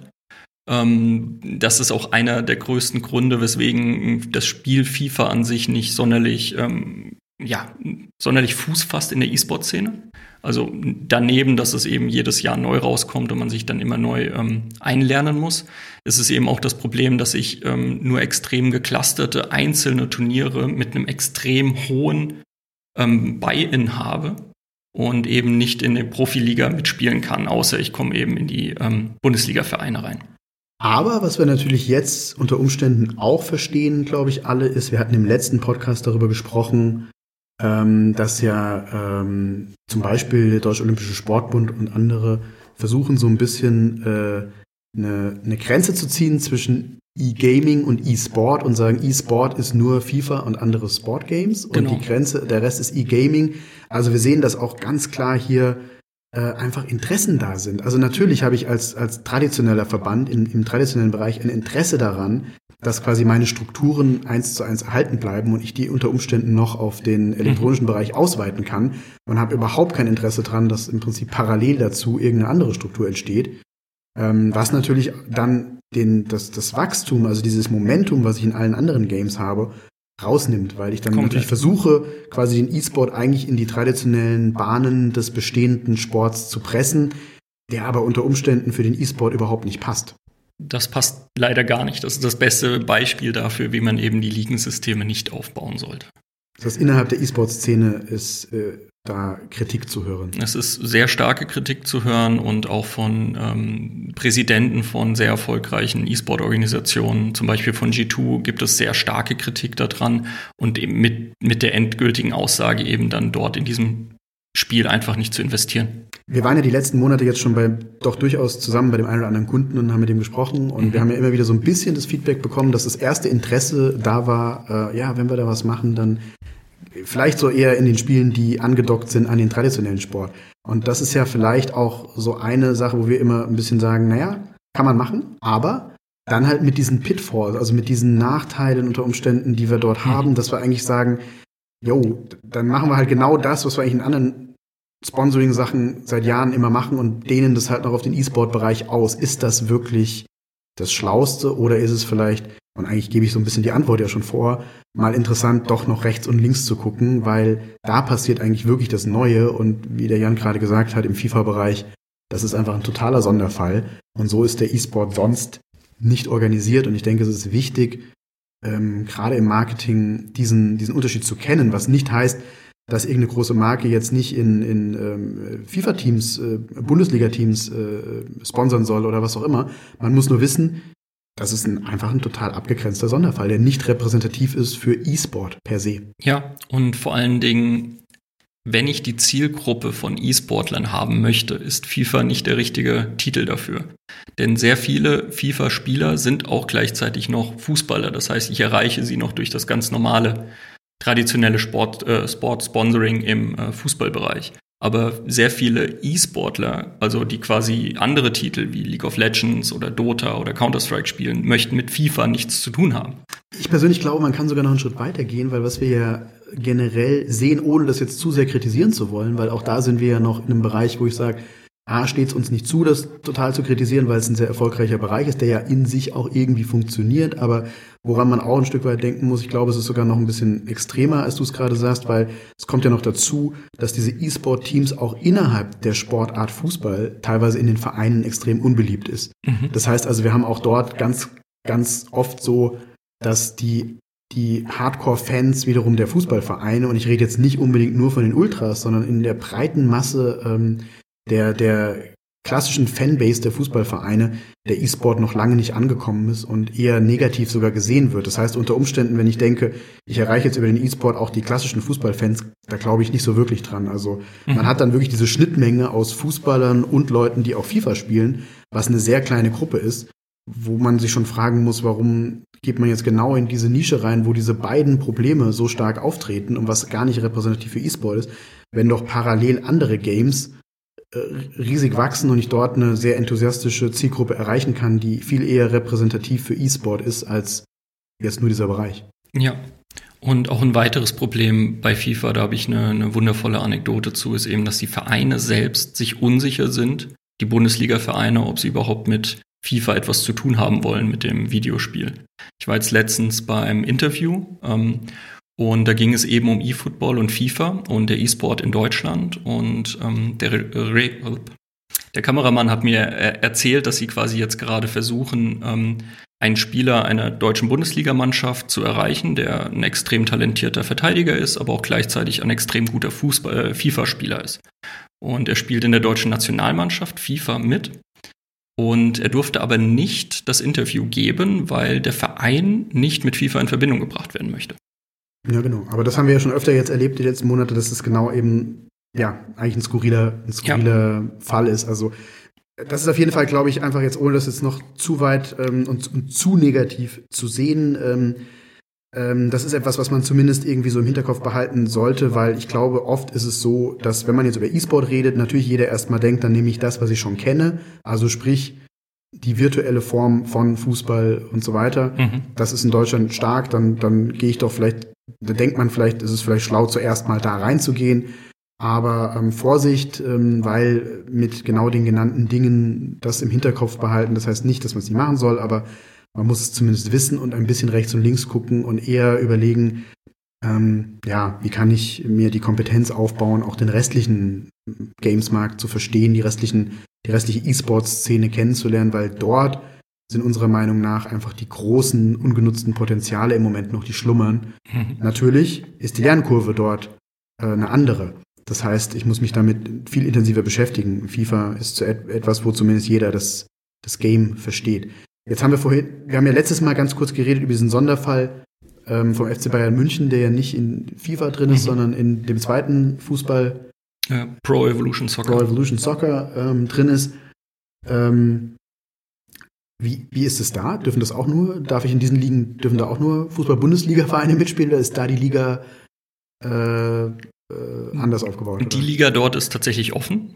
Ähm, das ist auch einer der größten Gründe, weswegen das Spiel FIFA an sich nicht sonderlich, ähm, ja, sonderlich Fuß fasst in der E-Sport-Szene. Also daneben, dass es eben jedes Jahr neu rauskommt und man sich dann immer neu ähm, einlernen muss, ist es eben auch das Problem, dass ich ähm, nur extrem geclusterte einzelne Turniere mit einem extrem hohen ähm, Buy-in habe und eben nicht in der Profiliga mitspielen kann, außer ich komme eben in die ähm, Bundesliga-Vereine rein. Aber was wir natürlich jetzt unter Umständen auch verstehen, glaube ich, alle, ist, wir hatten im letzten Podcast darüber gesprochen, ähm, dass ja ähm, zum Beispiel der Deutsche Olympische Sportbund und andere versuchen so ein bisschen äh, eine, eine Grenze zu ziehen zwischen E-Gaming und E-Sport und sagen, E-Sport ist nur FIFA und andere Sportgames und genau. die Grenze, der Rest ist E-Gaming. Also wir sehen das auch ganz klar hier einfach Interessen da sind. Also natürlich habe ich als, als traditioneller Verband im, im traditionellen Bereich ein Interesse daran, dass quasi meine Strukturen eins zu eins erhalten bleiben und ich die unter Umständen noch auf den elektronischen Bereich ausweiten kann und habe überhaupt kein Interesse daran, dass im Prinzip parallel dazu irgendeine andere Struktur entsteht. Ähm, was natürlich dann den, das, das Wachstum, also dieses Momentum, was ich in allen anderen Games habe, rausnimmt, weil ich dann Komplett. natürlich versuche, quasi den E-Sport eigentlich in die traditionellen Bahnen des bestehenden Sports zu pressen, der aber unter Umständen für den E-Sport überhaupt nicht passt. Das passt leider gar nicht. Das ist das beste Beispiel dafür, wie man eben die Ligensysteme nicht aufbauen sollte. Das heißt, innerhalb der E-Sport-Szene ist äh, da Kritik zu hören. Es ist sehr starke Kritik zu hören und auch von ähm, Präsidenten von sehr erfolgreichen E-Sport-Organisationen, zum Beispiel von G2, gibt es sehr starke Kritik daran und eben mit, mit der endgültigen Aussage eben dann dort in diesem Spiel einfach nicht zu investieren. Wir waren ja die letzten Monate jetzt schon bei doch durchaus zusammen bei dem einen oder anderen Kunden und haben mit dem gesprochen und mhm. wir haben ja immer wieder so ein bisschen das Feedback bekommen, dass das erste Interesse da war, äh, ja, wenn wir da was machen, dann vielleicht so eher in den Spielen, die angedockt sind an den traditionellen Sport. Und das ist ja vielleicht auch so eine Sache, wo wir immer ein bisschen sagen, naja, kann man machen, aber dann halt mit diesen Pitfalls, also mit diesen Nachteilen unter Umständen, die wir dort mhm. haben, dass wir eigentlich sagen, jo, dann machen wir halt genau das, was wir eigentlich in anderen Sponsoring-Sachen seit Jahren immer machen und dehnen das halt noch auf den E-Sport-Bereich aus. Ist das wirklich das Schlauste oder ist es vielleicht, und eigentlich gebe ich so ein bisschen die Antwort ja schon vor, mal interessant, doch noch rechts und links zu gucken, weil da passiert eigentlich wirklich das Neue. Und wie der Jan gerade gesagt hat, im FIFA-Bereich, das ist einfach ein totaler Sonderfall. Und so ist der E-Sport sonst nicht organisiert. Und ich denke, es ist wichtig, ähm, gerade im Marketing diesen, diesen Unterschied zu kennen, was nicht heißt, dass irgendeine große Marke jetzt nicht in, in ähm, FIFA-Teams, äh, Bundesliga-Teams äh, sponsern soll oder was auch immer. Man muss nur wissen, das ist ein, einfach ein total abgegrenzter Sonderfall, der nicht repräsentativ ist für E-Sport per se. Ja, und vor allen Dingen, wenn ich die Zielgruppe von E-Sportlern haben möchte, ist FIFA nicht der richtige Titel dafür. Denn sehr viele FIFA-Spieler sind auch gleichzeitig noch Fußballer. Das heißt, ich erreiche sie noch durch das ganz normale traditionelle Sport, äh, Sport-Sponsoring im äh, Fußballbereich. Aber sehr viele E-Sportler, also die quasi andere Titel wie League of Legends oder Dota oder Counter-Strike spielen, möchten mit FIFA nichts zu tun haben. Ich persönlich glaube, man kann sogar noch einen Schritt weiter gehen, weil was wir ja generell sehen, ohne das jetzt zu sehr kritisieren zu wollen, weil auch da sind wir ja noch in einem Bereich, wo ich sage, A, steht es uns nicht zu, das total zu kritisieren, weil es ein sehr erfolgreicher Bereich ist, der ja in sich auch irgendwie funktioniert, aber woran man auch ein Stück weit denken muss, ich glaube, es ist sogar noch ein bisschen extremer, als du es gerade sagst, weil es kommt ja noch dazu, dass diese E-Sport-Teams auch innerhalb der Sportart Fußball teilweise in den Vereinen extrem unbeliebt ist. Mhm. Das heißt also, wir haben auch dort ganz, ganz oft so, dass die die Hardcore-Fans wiederum der Fußballvereine, und ich rede jetzt nicht unbedingt nur von den Ultras, sondern in der breiten Masse ähm, der, der klassischen Fanbase der Fußballvereine der E-Sport noch lange nicht angekommen ist und eher negativ sogar gesehen wird. Das heißt, unter Umständen, wenn ich denke, ich erreiche jetzt über den E-Sport auch die klassischen Fußballfans, da glaube ich nicht so wirklich dran. Also mhm. man hat dann wirklich diese Schnittmenge aus Fußballern und Leuten, die auch FIFA spielen, was eine sehr kleine Gruppe ist, wo man sich schon fragen muss, warum geht man jetzt genau in diese Nische rein, wo diese beiden Probleme so stark auftreten und was gar nicht repräsentativ für E-Sport ist, wenn doch parallel andere Games riesig wachsen und ich dort eine sehr enthusiastische Zielgruppe erreichen kann, die viel eher repräsentativ für E-Sport ist als jetzt nur dieser Bereich. Ja. Und auch ein weiteres Problem bei FIFA, da habe ich eine, eine wundervolle Anekdote zu, ist eben, dass die Vereine selbst sich unsicher sind, die Bundesliga-Vereine, ob sie überhaupt mit FIFA etwas zu tun haben wollen mit dem Videospiel. Ich war jetzt letztens beim Interview ähm, und da ging es eben um E-Football und FIFA und der E-Sport in Deutschland. Und ähm, der, der Kameramann hat mir erzählt, dass sie quasi jetzt gerade versuchen, ähm, einen Spieler einer deutschen Bundesligamannschaft zu erreichen, der ein extrem talentierter Verteidiger ist, aber auch gleichzeitig ein extrem guter Fußball, äh, FIFA-Spieler ist. Und er spielt in der deutschen Nationalmannschaft FIFA mit. Und er durfte aber nicht das Interview geben, weil der Verein nicht mit FIFA in Verbindung gebracht werden möchte. Ja, genau. Aber das haben wir ja schon öfter jetzt erlebt, die letzten Monate, dass es genau eben, ja, eigentlich ein skurriler, ein skurriler ja. Fall ist. Also, das ist auf jeden Fall, glaube ich, einfach jetzt, ohne das jetzt noch zu weit ähm, und, und, zu negativ zu sehen. Ähm, ähm, das ist etwas, was man zumindest irgendwie so im Hinterkopf behalten sollte, weil ich glaube, oft ist es so, dass wenn man jetzt über E-Sport redet, natürlich jeder erstmal denkt, dann nehme ich das, was ich schon kenne. Also sprich, die virtuelle Form von Fußball und so weiter. Mhm. Das ist in Deutschland stark, dann, dann gehe ich doch vielleicht da denkt man vielleicht, ist es vielleicht schlau, zuerst mal da reinzugehen. Aber ähm, Vorsicht, ähm, weil mit genau den genannten Dingen das im Hinterkopf behalten. Das heißt nicht, dass man es nicht machen soll, aber man muss es zumindest wissen und ein bisschen rechts und links gucken und eher überlegen, ähm, ja, wie kann ich mir die Kompetenz aufbauen, auch den restlichen Gamesmarkt zu verstehen, die restlichen, die restliche E-Sports-Szene kennenzulernen, weil dort sind unserer Meinung nach einfach die großen ungenutzten Potenziale im Moment noch, die schlummern. Natürlich ist die Lernkurve dort äh, eine andere. Das heißt, ich muss mich damit viel intensiver beschäftigen. FIFA ist zu et etwas, wo zumindest jeder das, das Game versteht. Jetzt haben wir vorhin, wir haben ja letztes Mal ganz kurz geredet über diesen Sonderfall ähm, vom FC Bayern München, der ja nicht in FIFA drin ist, mhm. sondern in dem zweiten Fußball ja, Pro Evolution Soccer, Pro Evolution Soccer ähm, drin ist. Ähm, wie, wie ist es da? Dürfen das auch nur, darf ich in diesen Ligen, dürfen da auch nur Fußball-Bundesliga-Vereine mitspielen oder ist da die Liga äh, äh, anders aufgebaut? Oder? Die Liga dort ist tatsächlich offen.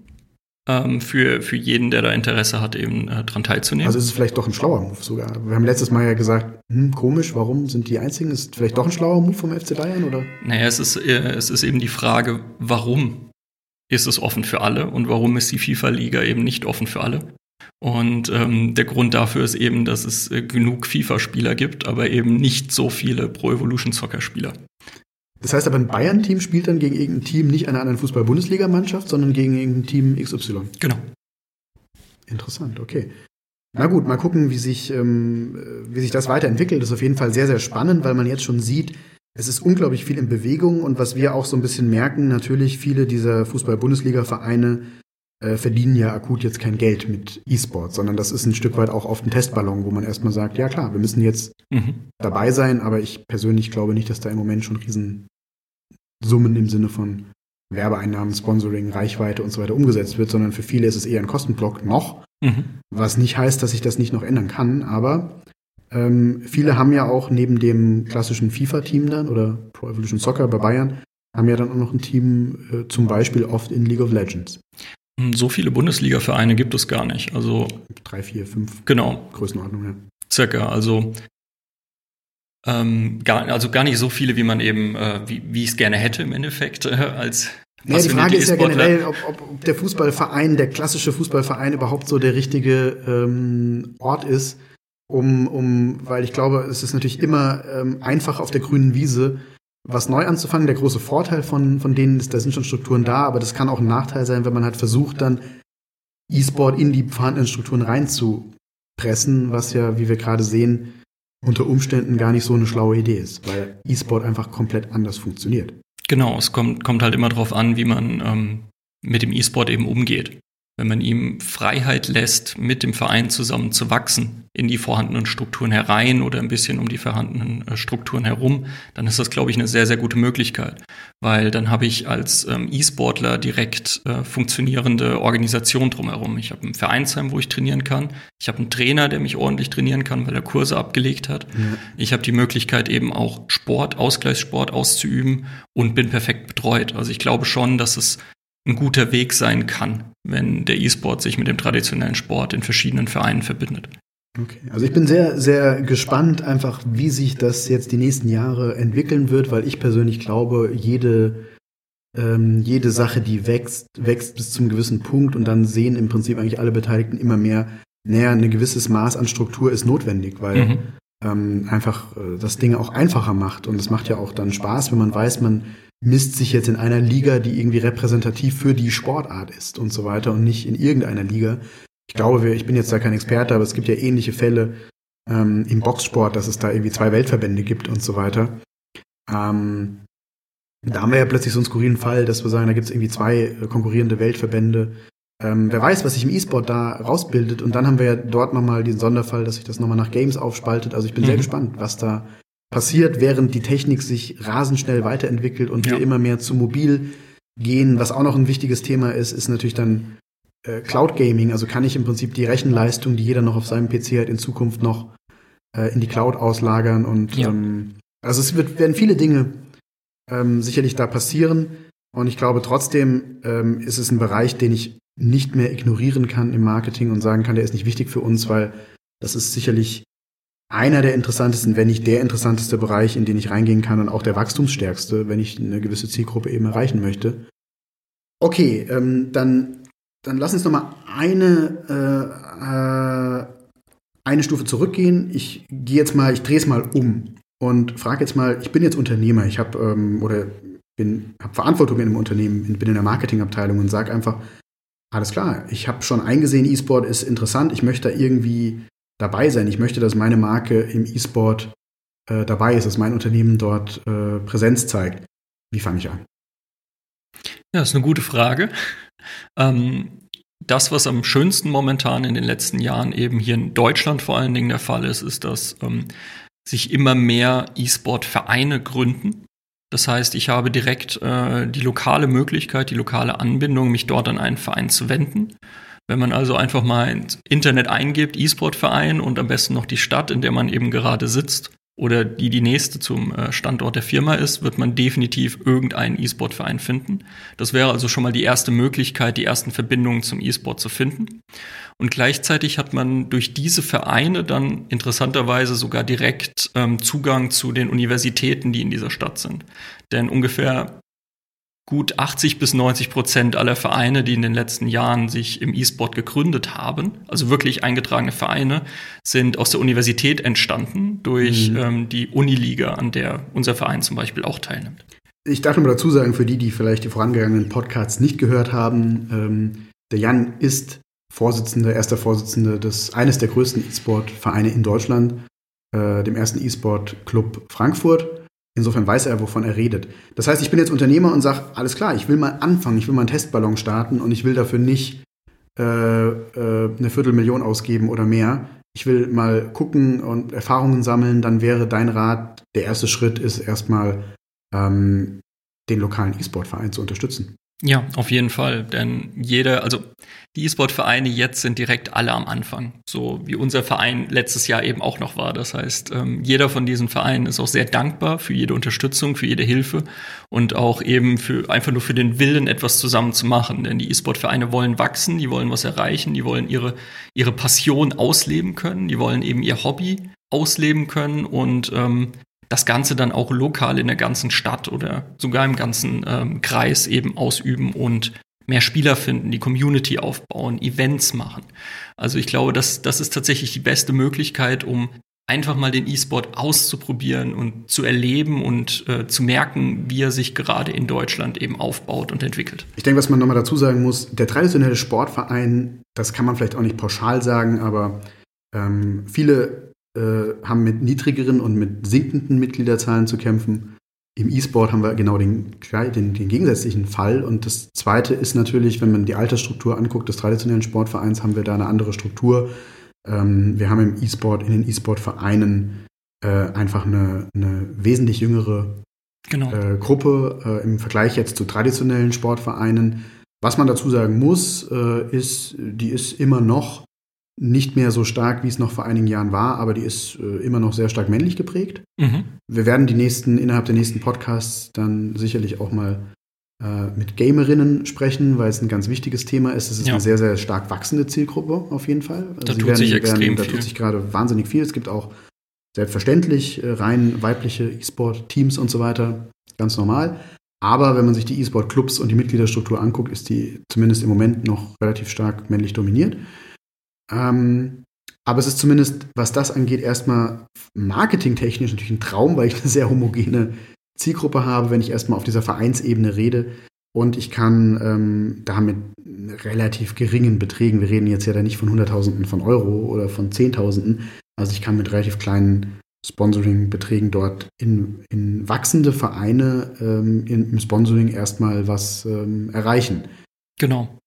Ähm, für, für jeden, der da Interesse hat, eben äh, dran teilzunehmen. Also ist es vielleicht doch ein schlauer Move sogar. Wir haben letztes Mal ja gesagt, hm, komisch, warum sind die einzigen? Ist es vielleicht doch ein schlauer Move vom FC Bayern, oder? Naja, es ist, äh, es ist eben die Frage, warum ist es offen für alle und warum ist die FIFA-Liga eben nicht offen für alle? Und ähm, der Grund dafür ist eben, dass es äh, genug FIFA-Spieler gibt, aber eben nicht so viele Pro Evolution Soccer-Spieler. Das heißt aber, ein Bayern-Team spielt dann gegen irgendein Team nicht einer anderen Fußball-Bundesliga-Mannschaft, sondern gegen irgendein Team XY. Genau. Interessant, okay. Na gut, mal gucken, wie sich, ähm, wie sich das weiterentwickelt. Das ist auf jeden Fall sehr, sehr spannend, weil man jetzt schon sieht, es ist unglaublich viel in Bewegung und was wir auch so ein bisschen merken, natürlich viele dieser Fußball-Bundesliga-Vereine äh, verdienen ja akut jetzt kein Geld mit E-Sport, sondern das ist ein Stück weit auch auf dem Testballon, wo man erstmal sagt, ja klar, wir müssen jetzt mhm. dabei sein, aber ich persönlich glaube nicht, dass da im Moment schon Riesensummen im Sinne von Werbeeinnahmen, Sponsoring, Reichweite und so weiter umgesetzt wird, sondern für viele ist es eher ein Kostenblock noch, mhm. was nicht heißt, dass sich das nicht noch ändern kann, aber ähm, viele haben ja auch neben dem klassischen FIFA-Team dann oder Pro Evolution Soccer bei Bayern, haben ja dann auch noch ein Team, äh, zum Beispiel oft in League of Legends. Hm, so viele Bundesliga-Vereine gibt es gar nicht. Also drei, vier, fünf. Genau. Größenordnung, ja. Circa. Also ähm, gar, also gar nicht so viele, wie man eben, äh, wie, ich es gerne hätte im Endeffekt, äh, als ja, die Frage ist ja generell, ob, ob, der Fußballverein, der klassische Fußballverein überhaupt so der richtige ähm, Ort ist, um, um, weil ich glaube, es ist natürlich immer ähm, einfach auf der grünen Wiese was neu anzufangen. Der große Vorteil von, von denen ist, da sind schon Strukturen da, aber das kann auch ein Nachteil sein, wenn man halt versucht, dann E-Sport in die vorhandenen Strukturen reinzupressen, was ja, wie wir gerade sehen, unter Umständen gar nicht so eine schlaue Idee ist, weil E-Sport einfach komplett anders funktioniert. Genau, es kommt, kommt halt immer darauf an, wie man ähm, mit dem E-Sport eben umgeht wenn man ihm Freiheit lässt, mit dem Verein zusammen zu wachsen, in die vorhandenen Strukturen herein oder ein bisschen um die vorhandenen äh, Strukturen herum, dann ist das, glaube ich, eine sehr, sehr gute Möglichkeit. Weil dann habe ich als ähm, E-Sportler direkt äh, funktionierende Organisation drumherum. Ich habe ein Vereinsheim, wo ich trainieren kann. Ich habe einen Trainer, der mich ordentlich trainieren kann, weil er Kurse abgelegt hat. Ja. Ich habe die Möglichkeit, eben auch Sport, Ausgleichssport auszuüben und bin perfekt betreut. Also ich glaube schon, dass es ein guter Weg sein kann, wenn der E-Sport sich mit dem traditionellen Sport in verschiedenen Vereinen verbindet. Okay, also ich bin sehr, sehr gespannt einfach, wie sich das jetzt die nächsten Jahre entwickeln wird, weil ich persönlich glaube, jede, ähm, jede Sache, die wächst, wächst bis zum gewissen Punkt und dann sehen im Prinzip eigentlich alle Beteiligten immer mehr, naja, ein gewisses Maß an Struktur ist notwendig, weil mhm. ähm, einfach äh, das Ding auch einfacher macht und es macht ja auch dann Spaß, wenn man weiß, man misst sich jetzt in einer Liga, die irgendwie repräsentativ für die Sportart ist und so weiter und nicht in irgendeiner Liga. Ich glaube, ich bin jetzt da kein Experte, aber es gibt ja ähnliche Fälle ähm, im Boxsport, dass es da irgendwie zwei Weltverbände gibt und so weiter. Ähm, da haben wir ja plötzlich so einen skurrilen Fall, dass wir sagen, da gibt es irgendwie zwei konkurrierende Weltverbände. Ähm, wer weiß, was sich im E-Sport da rausbildet. Und dann haben wir ja dort nochmal diesen Sonderfall, dass sich das nochmal nach Games aufspaltet. Also ich bin mhm. sehr gespannt, was da passiert, während die Technik sich rasend schnell weiterentwickelt und ja. wir immer mehr zu mobil gehen. Was auch noch ein wichtiges Thema ist, ist natürlich dann äh, Cloud Gaming. Also kann ich im Prinzip die Rechenleistung, die jeder noch auf seinem PC hat, in Zukunft noch äh, in die Cloud auslagern. Und ja. ähm, also es wird, werden viele Dinge ähm, sicherlich da passieren. Und ich glaube trotzdem ähm, ist es ein Bereich, den ich nicht mehr ignorieren kann im Marketing und sagen kann, der ist nicht wichtig für uns, weil das ist sicherlich einer der interessantesten, wenn nicht der interessanteste Bereich, in den ich reingehen kann und auch der wachstumsstärkste, wenn ich eine gewisse Zielgruppe eben erreichen möchte. Okay, ähm, dann, dann lass uns noch mal eine, äh, äh, eine Stufe zurückgehen. Ich gehe jetzt mal, ich drehe es mal um und frage jetzt mal, ich bin jetzt Unternehmer, ich habe ähm, oder bin habe Verantwortung in einem Unternehmen, bin in der Marketingabteilung und sage einfach, alles klar, ich habe schon eingesehen, E-Sport ist interessant, ich möchte da irgendwie dabei sein. Ich möchte, dass meine Marke im E-Sport äh, dabei ist, dass mein Unternehmen dort äh, Präsenz zeigt. Wie fange ich an? Ja, das ist eine gute Frage. Ähm, das, was am schönsten momentan in den letzten Jahren eben hier in Deutschland vor allen Dingen der Fall ist, ist, dass ähm, sich immer mehr E-Sport-Vereine gründen. Das heißt, ich habe direkt äh, die lokale Möglichkeit, die lokale Anbindung, mich dort an einen Verein zu wenden. Wenn man also einfach mal ins Internet eingibt, E-Sport-Verein und am besten noch die Stadt, in der man eben gerade sitzt oder die die nächste zum äh, Standort der Firma ist, wird man definitiv irgendeinen E-Sport-Verein finden. Das wäre also schon mal die erste Möglichkeit, die ersten Verbindungen zum E-Sport zu finden. Und gleichzeitig hat man durch diese Vereine dann interessanterweise sogar direkt ähm, Zugang zu den Universitäten, die in dieser Stadt sind. Denn ungefähr gut 80 bis 90 Prozent aller Vereine, die in den letzten Jahren sich im E-Sport gegründet haben, also wirklich eingetragene Vereine, sind aus der Universität entstanden durch mhm. ähm, die Uniliga, an der unser Verein zum Beispiel auch teilnimmt. Ich darf nur dazu sagen, für die, die vielleicht die vorangegangenen Podcasts nicht gehört haben, ähm, der Jan ist Vorsitzender, erster Vorsitzender des eines der größten E-Sport-Vereine in Deutschland, äh, dem ersten E-Sport-Club Frankfurt. Insofern weiß er, wovon er redet. Das heißt, ich bin jetzt Unternehmer und sage, alles klar, ich will mal anfangen, ich will mal einen Testballon starten und ich will dafür nicht äh, äh, eine Viertelmillion ausgeben oder mehr. Ich will mal gucken und Erfahrungen sammeln, dann wäre dein Rat, der erste Schritt ist erstmal ähm, den lokalen E-Sport-Verein zu unterstützen. Ja, auf jeden Fall. Denn jeder, also die E-Sport-Vereine jetzt sind direkt alle am Anfang. So wie unser Verein letztes Jahr eben auch noch war. Das heißt, ähm, jeder von diesen Vereinen ist auch sehr dankbar für jede Unterstützung, für jede Hilfe und auch eben für einfach nur für den Willen, etwas zusammen zu machen. Denn die E-Sport-Vereine wollen wachsen, die wollen was erreichen, die wollen ihre, ihre Passion ausleben können, die wollen eben ihr Hobby ausleben können und ähm, das Ganze dann auch lokal in der ganzen Stadt oder sogar im ganzen ähm, Kreis eben ausüben und mehr Spieler finden, die Community aufbauen, Events machen. Also ich glaube, das, das ist tatsächlich die beste Möglichkeit, um einfach mal den E-Sport auszuprobieren und zu erleben und äh, zu merken, wie er sich gerade in Deutschland eben aufbaut und entwickelt. Ich denke, was man nochmal dazu sagen muss, der traditionelle Sportverein, das kann man vielleicht auch nicht pauschal sagen, aber ähm, viele äh, haben mit niedrigeren und mit sinkenden Mitgliederzahlen zu kämpfen. Im E-Sport haben wir genau den, den, den, gegensätzlichen Fall. Und das Zweite ist natürlich, wenn man die Altersstruktur anguckt des traditionellen Sportvereins, haben wir da eine andere Struktur. Ähm, wir haben im E-Sport, in den E-Sport-Vereinen äh, einfach eine, eine, wesentlich jüngere genau. äh, Gruppe äh, im Vergleich jetzt zu traditionellen Sportvereinen. Was man dazu sagen muss, äh, ist, die ist immer noch nicht mehr so stark, wie es noch vor einigen Jahren war, aber die ist äh, immer noch sehr stark männlich geprägt. Mhm. Wir werden die nächsten, innerhalb der nächsten Podcasts dann sicherlich auch mal äh, mit Gamerinnen sprechen, weil es ein ganz wichtiges Thema ist. Es ist ja. eine sehr, sehr stark wachsende Zielgruppe auf jeden Fall. Also da tut werden, sich extrem werden, da viel. Da tut sich gerade wahnsinnig viel. Es gibt auch selbstverständlich äh, rein weibliche E-Sport-Teams und so weiter. Ganz normal. Aber wenn man sich die E-Sport-Clubs und die Mitgliederstruktur anguckt, ist die zumindest im Moment noch relativ stark männlich dominiert. Ähm, aber es ist zumindest, was das angeht, erstmal marketingtechnisch natürlich ein Traum, weil ich eine sehr homogene Zielgruppe habe, wenn ich erstmal auf dieser Vereinsebene rede. Und ich kann ähm, da mit relativ geringen Beträgen, wir reden jetzt ja da nicht von Hunderttausenden von Euro oder von Zehntausenden, also ich kann mit relativ kleinen Sponsoring-Beträgen dort in, in wachsende Vereine ähm, im Sponsoring erstmal was ähm, erreichen. Genau.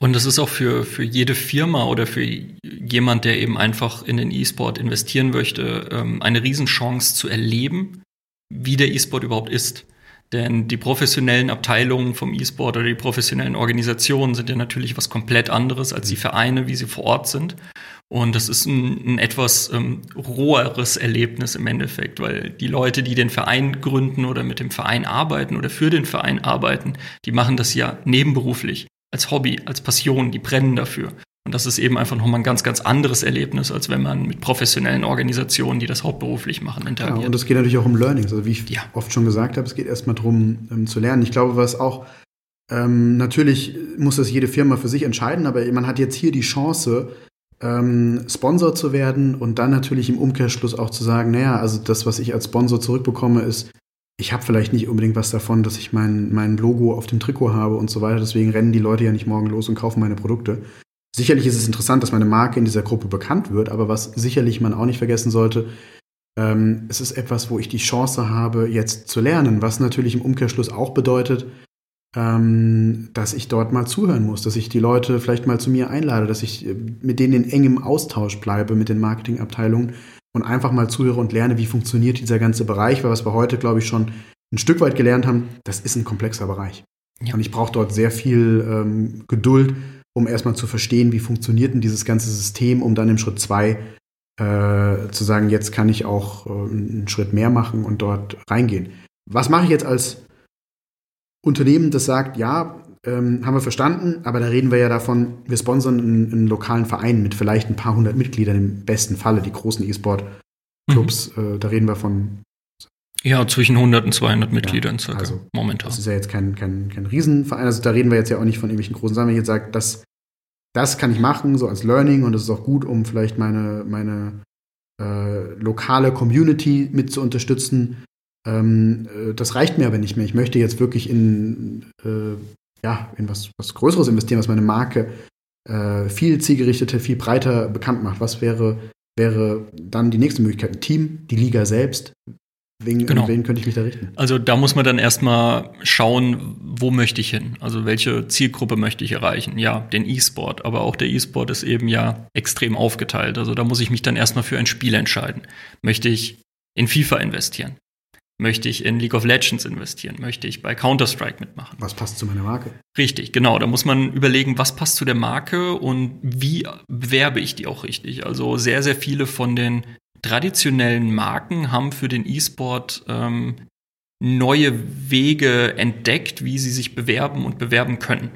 Und das ist auch für, für jede Firma oder für jemand, der eben einfach in den E-Sport investieren möchte, ähm, eine Riesenchance zu erleben, wie der E-Sport überhaupt ist. Denn die professionellen Abteilungen vom E-Sport oder die professionellen Organisationen sind ja natürlich was komplett anderes als die Vereine, wie sie vor Ort sind. Und das ist ein, ein etwas ähm, roheres Erlebnis im Endeffekt, weil die Leute, die den Verein gründen oder mit dem Verein arbeiten oder für den Verein arbeiten, die machen das ja nebenberuflich als Hobby, als Passion, die brennen dafür. Und das ist eben einfach nochmal ein ganz, ganz anderes Erlebnis, als wenn man mit professionellen Organisationen, die das hauptberuflich machen, interagiert. Ja, und es geht natürlich auch um Learnings. Also wie ich ja. oft schon gesagt habe, es geht erstmal darum, ähm, zu lernen. Ich glaube, was auch ähm, natürlich muss das jede Firma für sich entscheiden, aber man hat jetzt hier die Chance, ähm, Sponsor zu werden und dann natürlich im Umkehrschluss auch zu sagen, naja, also das, was ich als Sponsor zurückbekomme, ist ich habe vielleicht nicht unbedingt was davon, dass ich mein, mein Logo auf dem Trikot habe und so weiter. Deswegen rennen die Leute ja nicht morgen los und kaufen meine Produkte. Sicherlich ist es interessant, dass meine Marke in dieser Gruppe bekannt wird, aber was sicherlich man auch nicht vergessen sollte, ähm, es ist etwas, wo ich die Chance habe, jetzt zu lernen, was natürlich im Umkehrschluss auch bedeutet, ähm, dass ich dort mal zuhören muss, dass ich die Leute vielleicht mal zu mir einlade, dass ich äh, mit denen in engem Austausch bleibe mit den Marketingabteilungen und einfach mal zuhöre und lerne, wie funktioniert dieser ganze Bereich, weil was wir heute, glaube ich, schon ein Stück weit gelernt haben, das ist ein komplexer Bereich. Ja. Und ich brauche dort sehr viel ähm, Geduld, um erstmal zu verstehen, wie funktioniert denn dieses ganze System, um dann im Schritt zwei äh, zu sagen, jetzt kann ich auch äh, einen Schritt mehr machen und dort reingehen. Was mache ich jetzt als Unternehmen, das sagt, ja, ähm, haben wir verstanden, aber da reden wir ja davon, wir sponsern einen, einen, lokalen Verein mit vielleicht ein paar hundert Mitgliedern im besten Falle, die großen E-Sport-Clubs, mhm. äh, da reden wir von. Ja, zwischen 100 und 200 Mitgliedern ja, circa also, momentan. Das ist ja jetzt kein, kein, kein Riesenverein, also da reden wir jetzt ja auch nicht von irgendwelchen großen Sachen. Wenn ich jetzt sage, das, das kann ich machen, so als Learning und das ist auch gut, um vielleicht meine, meine äh, lokale Community mit zu unterstützen. Ähm, äh, das reicht mir aber nicht mehr. Ich möchte jetzt wirklich in äh, ja, in was, was Größeres investieren, was meine Marke äh, viel zielgerichteter, viel breiter bekannt macht. Was wäre, wäre dann die nächste Möglichkeit? Ein Team, die Liga selbst. Wen, genau. Wen könnte ich mich da richten? Also da muss man dann erstmal schauen, wo möchte ich hin? Also welche Zielgruppe möchte ich erreichen? Ja, den E-Sport, aber auch der E-Sport ist eben ja extrem aufgeteilt. Also da muss ich mich dann erstmal für ein Spiel entscheiden. Möchte ich in FIFA investieren? Möchte ich in League of Legends investieren? Möchte ich bei Counter-Strike mitmachen? Was passt zu meiner Marke? Richtig, genau. Da muss man überlegen, was passt zu der Marke und wie bewerbe ich die auch richtig. Also sehr, sehr viele von den traditionellen Marken haben für den E-Sport ähm, neue Wege entdeckt, wie sie sich bewerben und bewerben können.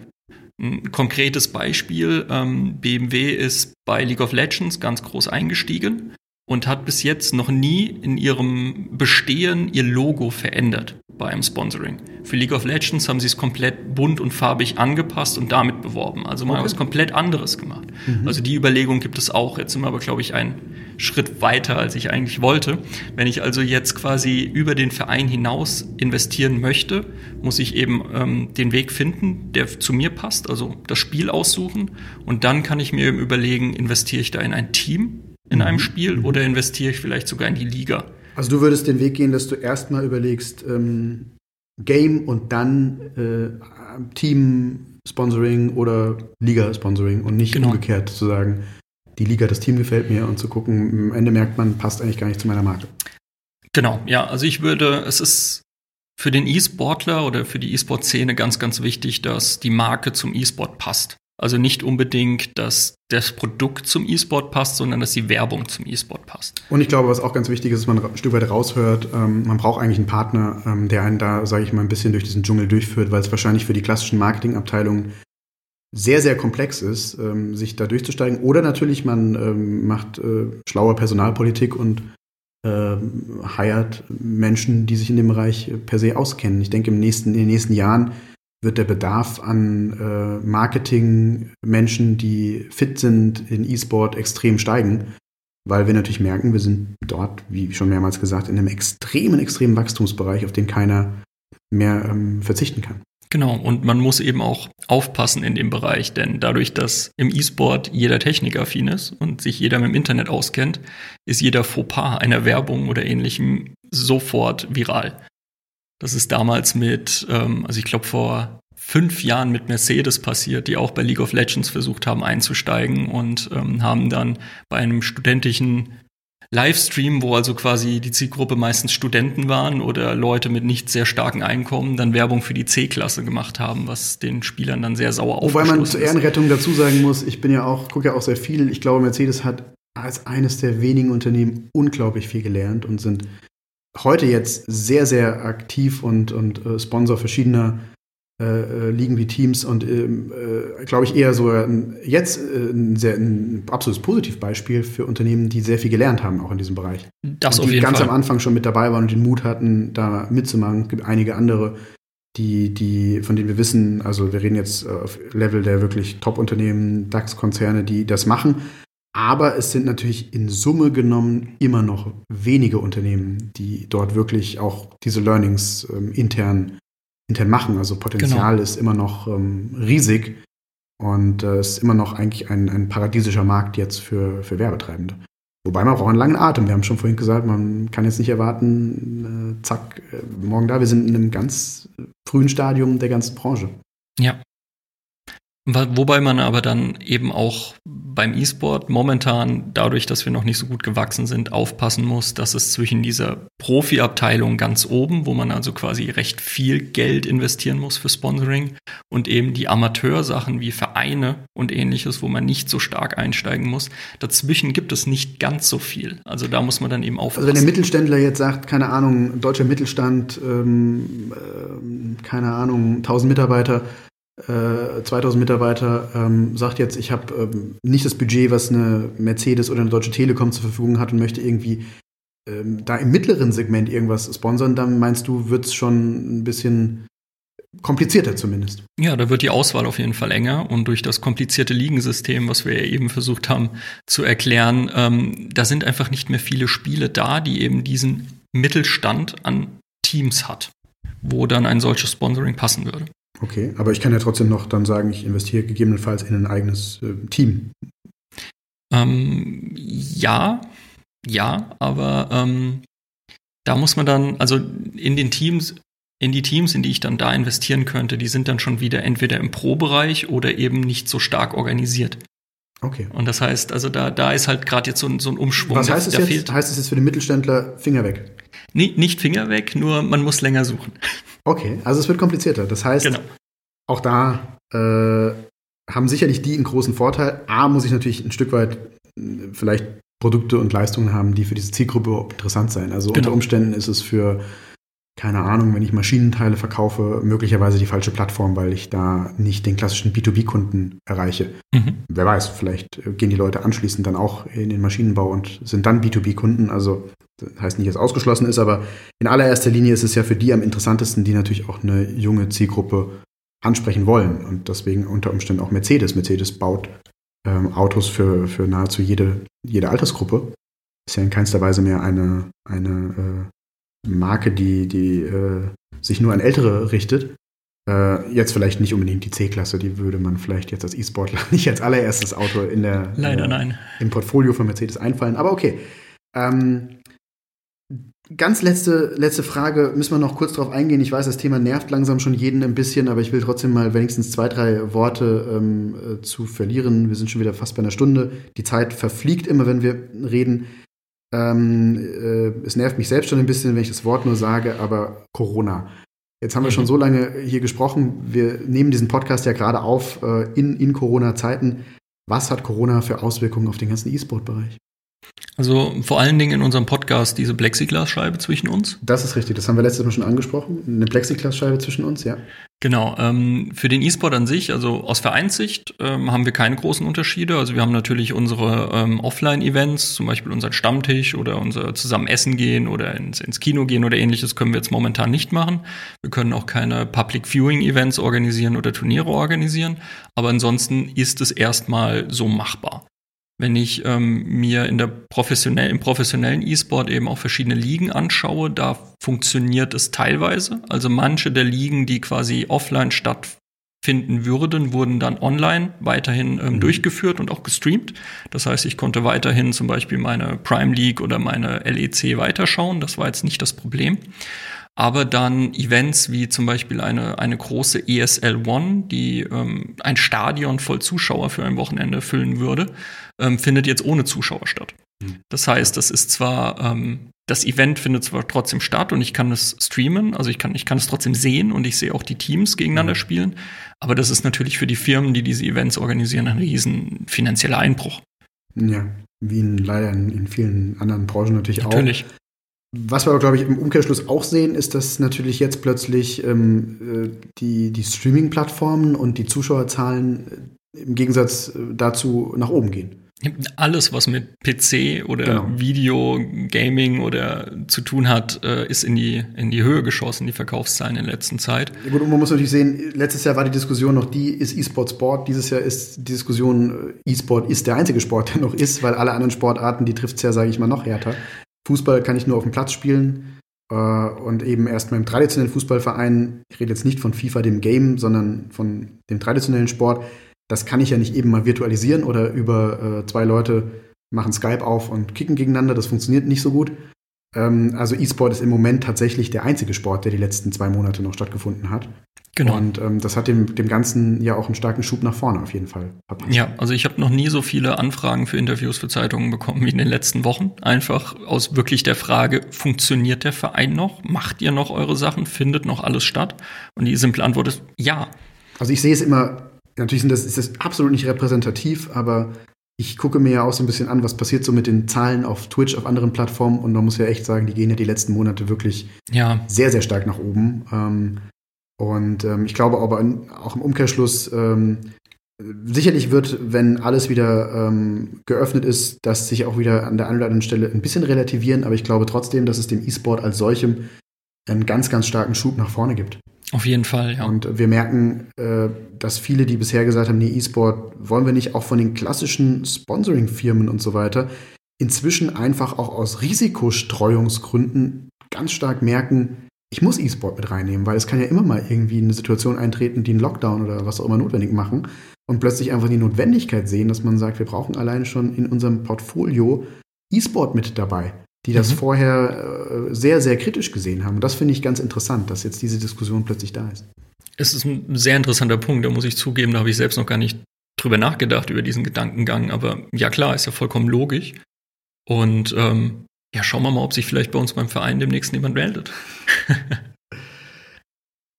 Ein konkretes Beispiel, ähm, BMW ist bei League of Legends ganz groß eingestiegen und hat bis jetzt noch nie in ihrem Bestehen ihr Logo verändert bei einem Sponsoring. Für League of Legends haben sie es komplett bunt und farbig angepasst und damit beworben. Also mal okay. was komplett anderes gemacht. Mhm. Also die Überlegung gibt es auch. Jetzt sind wir aber, glaube ich, ein Schritt weiter, als ich eigentlich wollte. Wenn ich also jetzt quasi über den Verein hinaus investieren möchte, muss ich eben ähm, den Weg finden, der zu mir passt, also das Spiel aussuchen. Und dann kann ich mir eben überlegen, investiere ich da in ein Team in einem mhm. Spiel mhm. oder investiere ich vielleicht sogar in die Liga. Also du würdest den Weg gehen, dass du erstmal überlegst, ähm, Game und dann äh, Team-Sponsoring oder Liga-Sponsoring und nicht genau. umgekehrt zu sagen, die Liga, das Team gefällt mir und zu gucken, am Ende merkt man, passt eigentlich gar nicht zu meiner Marke. Genau, ja, also ich würde, es ist für den E-Sportler oder für die E-Sport-Szene ganz, ganz wichtig, dass die Marke zum E-Sport passt. Also nicht unbedingt, dass das Produkt zum E-Sport passt, sondern dass die Werbung zum E-Sport passt. Und ich glaube, was auch ganz wichtig ist, dass man ein Stück weit raushört, ähm, man braucht eigentlich einen Partner, ähm, der einen da, sage ich mal, ein bisschen durch diesen Dschungel durchführt, weil es wahrscheinlich für die klassischen Marketingabteilungen sehr, sehr komplex ist, ähm, sich da durchzusteigen. Oder natürlich, man ähm, macht äh, schlaue Personalpolitik und äh, hired Menschen, die sich in dem Bereich per se auskennen. Ich denke, im nächsten, in den nächsten Jahren wird der Bedarf an äh, Marketing-Menschen, die fit sind in E-Sport, extrem steigen, weil wir natürlich merken, wir sind dort, wie schon mehrmals gesagt, in einem extremen, extremen Wachstumsbereich, auf den keiner mehr ähm, verzichten kann. Genau, und man muss eben auch aufpassen in dem Bereich, denn dadurch, dass im E-Sport jeder technikaffin ist und sich jeder mit dem Internet auskennt, ist jeder Fauxpas einer Werbung oder ähnlichem sofort viral. Das ist damals mit, ähm, also ich glaube vor fünf Jahren mit Mercedes passiert, die auch bei League of Legends versucht haben einzusteigen und ähm, haben dann bei einem studentischen Livestream, wo also quasi die Zielgruppe meistens Studenten waren oder Leute mit nicht sehr starken Einkommen, dann Werbung für die C-Klasse gemacht haben, was den Spielern dann sehr sauer Wobei man zur Ehrenrettung dazu sagen muss, ich bin ja auch, gucke ja auch sehr viel, ich glaube, Mercedes hat als eines der wenigen Unternehmen unglaublich viel gelernt und sind heute jetzt sehr, sehr aktiv und, und äh, Sponsor verschiedener äh, äh, liegen wie Teams und ähm, äh, glaube ich eher so jetzt äh, ein, sehr, ein absolutes Positivbeispiel für Unternehmen, die sehr viel gelernt haben, auch in diesem Bereich. Das und auf die jeden ganz Fall. am Anfang schon mit dabei waren und den Mut hatten, da mitzumachen. Es gibt einige andere, die, die, von denen wir wissen, also wir reden jetzt auf Level der wirklich Top-Unternehmen, DAX-Konzerne, die das machen. Aber es sind natürlich in Summe genommen immer noch wenige Unternehmen, die dort wirklich auch diese Learnings ähm, intern intern machen. Also Potenzial genau. ist immer noch ähm, riesig und äh, ist immer noch eigentlich ein, ein paradiesischer Markt jetzt für, für Werbetreibende. Wobei man braucht einen langen Atem. Wir haben schon vorhin gesagt, man kann jetzt nicht erwarten, äh, zack, äh, morgen da. Wir sind in einem ganz frühen Stadium der ganzen Branche. Ja. Wobei man aber dann eben auch beim E-Sport momentan, dadurch, dass wir noch nicht so gut gewachsen sind, aufpassen muss, dass es zwischen dieser Profi-Abteilung ganz oben, wo man also quasi recht viel Geld investieren muss für Sponsoring, und eben die Amateursachen wie Vereine und ähnliches, wo man nicht so stark einsteigen muss. Dazwischen gibt es nicht ganz so viel. Also da muss man dann eben aufpassen. Also wenn der Mittelständler jetzt sagt, keine Ahnung, deutscher Mittelstand, ähm, äh, keine Ahnung, 1000 Mitarbeiter, 2000 äh, Mitarbeiter, ähm, sagt jetzt, ich habe ähm, nicht das Budget, was eine Mercedes oder eine Deutsche Telekom zur Verfügung hat und möchte irgendwie ähm, da im mittleren Segment irgendwas sponsern, dann meinst du, wird es schon ein bisschen komplizierter zumindest. Ja, da wird die Auswahl auf jeden Fall enger und durch das komplizierte Ligensystem, was wir ja eben versucht haben zu erklären, ähm, da sind einfach nicht mehr viele Spiele da, die eben diesen Mittelstand an Teams hat, wo dann ein solches Sponsoring passen würde. Okay, aber ich kann ja trotzdem noch dann sagen, ich investiere gegebenenfalls in ein eigenes äh, Team. Ähm, ja, ja, aber ähm, Da muss man dann, also in den Teams, in die Teams, in die ich dann da investieren könnte, die sind dann schon wieder entweder im Pro-Bereich oder eben nicht so stark organisiert. Okay. Und das heißt, also da, da ist halt gerade jetzt so ein, so ein Umschwung. Was heißt da, es jetzt? Fehlt, heißt es jetzt für den Mittelständler Finger weg? Nee, nicht Finger weg, nur man muss länger suchen. Okay, also es wird komplizierter. Das heißt, Genau. auch da äh, haben sicherlich die einen großen Vorteil. A, muss ich natürlich ein Stück weit äh, vielleicht Produkte und Leistungen haben, die für diese Zielgruppe interessant sein. Also Genau. unter Umständen ist es für, keine Ahnung, wenn ich Maschinenteile verkaufe, möglicherweise die falsche Plattform, weil ich da nicht den klassischen B2B-Kunden erreiche. Mhm. Wer weiß, vielleicht gehen die Leute anschließend dann auch in den Maschinenbau und sind dann B2B-Kunden. Also das heißt nicht, dass es ausgeschlossen ist, aber in allererster Linie ist es ja für die am interessantesten, die natürlich auch eine junge Zielgruppe ansprechen wollen. Und deswegen unter Umständen auch Mercedes. Mercedes baut ähm, Autos für, für nahezu jede, jede Altersgruppe. Ist ja in keinster Weise mehr eine, eine äh, Marke, die, die äh, sich nur an Ältere richtet. Äh, jetzt vielleicht nicht unbedingt die C-Klasse, die würde man vielleicht jetzt als E-Sportler nicht als allererstes Auto in der, Leider äh, nein. im Portfolio von Mercedes einfallen. Aber okay. Ähm, ganz letzte, letzte Frage, müssen wir noch kurz drauf eingehen. Ich weiß, das Thema nervt langsam schon jeden ein bisschen, aber ich will trotzdem mal wenigstens zwei, drei Worte ähm, äh, zu verlieren. Wir sind schon wieder fast bei einer Stunde. Die Zeit verfliegt immer, wenn wir reden. Ähm, äh, es nervt mich selbst schon ein bisschen, wenn ich das Wort nur sage, aber Corona. Jetzt haben wir Mhm. schon so lange hier gesprochen. Wir nehmen diesen Podcast ja gerade auf äh, in, in Corona-Zeiten. Was hat Corona für Auswirkungen auf den ganzen E-Sport-Bereich? Also vor allen Dingen in unserem Podcast diese Plexiglasscheibe zwischen uns. Das ist richtig, das haben wir letztes Mal schon angesprochen. Eine Plexiglasscheibe zwischen uns, ja. Genau, ähm, für den E-Sport an sich, also aus Vereinssicht, ähm, haben wir keine großen Unterschiede. Also wir haben natürlich unsere ähm, Offline-Events, zum Beispiel unseren Stammtisch oder unser zusammen essen gehen oder ins, ins Kino gehen oder ähnliches können wir jetzt momentan nicht machen. Wir können auch keine Public Viewing-Events organisieren oder Turniere organisieren. Aber ansonsten ist es erstmal so machbar. Wenn ich ähm, mir in der professionell, im professionellen E-Sport eben auch verschiedene Ligen anschaue, da funktioniert es teilweise. Also manche der Ligen, die quasi offline stattfinden würden, wurden dann online weiterhin ähm, Mhm. durchgeführt und auch gestreamt. Das heißt, ich konnte weiterhin zum Beispiel meine Prime League oder meine LEC weiterschauen. Das war jetzt nicht das Problem. Aber dann Events wie zum Beispiel eine, eine große ESL One, die ähm, ein Stadion voll Zuschauer für ein Wochenende füllen würde, ähm, findet jetzt ohne Zuschauer statt. Hm. Das heißt, das ist zwar, ähm, das Event findet zwar trotzdem statt und ich kann es streamen, also ich kann, ich kann es trotzdem sehen und ich sehe auch die Teams gegeneinander Mhm. spielen, aber das ist natürlich für die Firmen, die diese Events organisieren, ein riesen finanzieller Einbruch. Ja, wie in, leider in, in vielen anderen Branchen natürlich, auch. Was wir aber, glaube ich, im Umkehrschluss auch sehen, ist, dass natürlich jetzt plötzlich ähm, äh, die, die Streaming-Plattformen und die Zuschauerzahlen äh, im Gegensatz äh, dazu nach oben gehen. Alles, was mit PC oder Genau. Video, Gaming oder zu tun hat, ist in die, in die Höhe geschossen, die Verkaufszahlen in der letzten Zeit. Ja, Gut, und man muss natürlich sehen, letztes Jahr war die Diskussion noch die, ist E-Sport Sport? Dieses Jahr ist die Diskussion, E-Sport ist der einzige Sport, der noch ist, weil alle anderen Sportarten, die trifft es ja, sage ich mal, noch härter. Fußball kann ich nur auf dem Platz spielen äh, und eben erst beim traditionellen Fußballverein, ich rede jetzt nicht von FIFA, dem Game, sondern von dem traditionellen Sport, das kann ich ja nicht eben mal virtualisieren oder über äh, zwei Leute machen Skype auf und kicken gegeneinander, das funktioniert nicht so gut. Ähm, also E-Sport ist im Moment tatsächlich der einzige Sport, der die letzten zwei Monate noch stattgefunden hat. Genau. Und ähm, das hat dem, dem Ganzen ja auch einen starken Schub nach vorne auf jeden Fall verpasst. Ja, also ich habe noch nie so viele Anfragen für Interviews für Zeitungen bekommen wie in den letzten Wochen. Einfach aus wirklich der Frage, funktioniert der Verein noch? Macht ihr noch eure Sachen? Findet noch alles statt? Und die simple Antwort ist ja. Also ich sehe es immer, natürlich das, ist das absolut nicht repräsentativ, aber ich gucke mir ja auch so ein bisschen an, was passiert so mit den Zahlen auf Twitch, auf anderen Plattformen und man muss ja echt sagen, die gehen ja die letzten Monate wirklich Ja, sehr, sehr stark nach oben. Ähm, und ähm, ich glaube aber auch im Umkehrschluss, ähm, sicherlich wird, wenn alles wieder ähm, geöffnet ist, das sich auch wieder an der einen oder anderen Stelle ein bisschen relativieren, aber ich glaube trotzdem, dass es dem E-Sport als solchem einen ganz, ganz starken Schub nach vorne gibt. auf jeden Fall, ja. Und wir merken, äh, dass viele, die bisher gesagt haben, nee, E-Sport wollen wir nicht, auch von den klassischen Sponsoring-Firmen und so weiter, inzwischen einfach auch aus Risikostreuungsgründen ganz stark merken, ich muss E-Sport mit reinnehmen, weil es kann ja immer mal irgendwie eine Situation eintreten, die einen Lockdown oder was auch immer notwendig machen und plötzlich einfach die Notwendigkeit sehen, dass man sagt, wir brauchen alleine schon in unserem Portfolio E-Sport mit dabei. die das mhm. vorher äh, sehr, sehr kritisch gesehen haben. Und das finde ich ganz interessant, dass jetzt diese Diskussion plötzlich da ist. Es ist ein sehr interessanter Punkt, da muss ich zugeben, da habe ich selbst noch gar nicht drüber nachgedacht, über diesen Gedankengang. Aber ja klar, ist ja vollkommen logisch. Und ähm, ja, schauen wir mal, ob sich vielleicht bei uns beim Verein demnächst jemand meldet.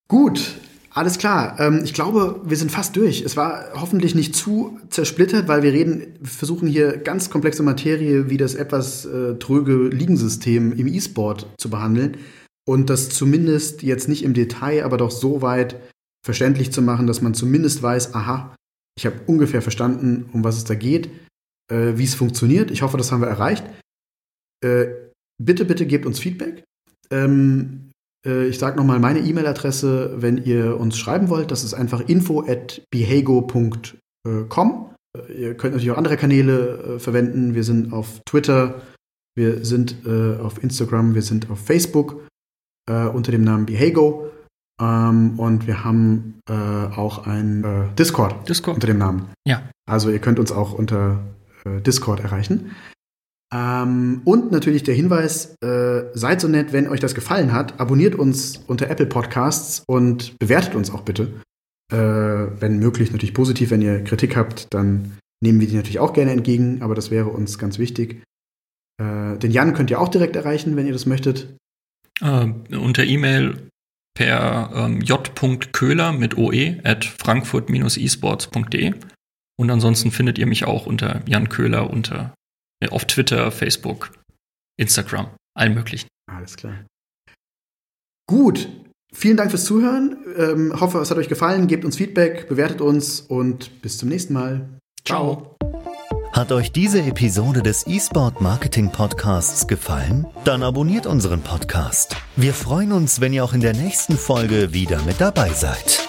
Gut, alles klar. Ähm, ich glaube, wir sind fast durch. Es war hoffentlich nicht zu zersplittert, weil wir reden, versuchen hier ganz komplexe Materie wie das etwas äh, tröge Ligensystem im E-Sport zu behandeln und das zumindest jetzt nicht im Detail, aber doch so weit verständlich zu machen, dass man zumindest weiß, aha, ich habe ungefähr verstanden, um was es da geht, äh, wie es funktioniert. Ich hoffe, das haben wir erreicht. Äh, bitte, bitte gebt uns Feedback. Ähm, äh, ich sage nochmal meine E-Mail-Adresse, wenn ihr uns schreiben wollt. Das ist einfach info at behago.com. Äh, ihr könnt natürlich auch andere Kanäle äh, verwenden. Wir sind auf Twitter, wir sind äh, auf Instagram, wir sind auf Facebook unter dem Namen Behago. Ähm, und wir haben äh, auch ein äh, Discord, Discord unter dem Namen. Ja. Also ihr könnt uns auch unter äh, Discord erreichen. Ähm, und natürlich der Hinweis, äh, seid so nett, wenn euch das gefallen hat, abonniert uns unter Apple Podcasts und bewertet uns auch bitte. Äh, wenn möglich natürlich positiv, wenn ihr Kritik habt, dann nehmen wir die natürlich auch gerne entgegen, aber das wäre uns ganz wichtig. Äh, den Jan könnt ihr auch direkt erreichen, wenn ihr das möchtet. unter E-Mail per ähm, j.köhler mit oe at frankfurt-esports.de. Und ansonsten findet ihr mich auch unter Jan Köhler unter, äh, auf Twitter, Facebook, Instagram, allen möglichen. Alles klar. Gut, vielen Dank fürs Zuhören. Ähm, hoffe, es hat euch gefallen. Gebt uns Feedback, bewertet uns und bis zum nächsten Mal. Ciao. Hat euch diese Episode des eSport Marketing Podcasts gefallen? Dann abonniert unseren Podcast. Wir freuen uns, wenn ihr auch in der nächsten Folge wieder mit dabei seid.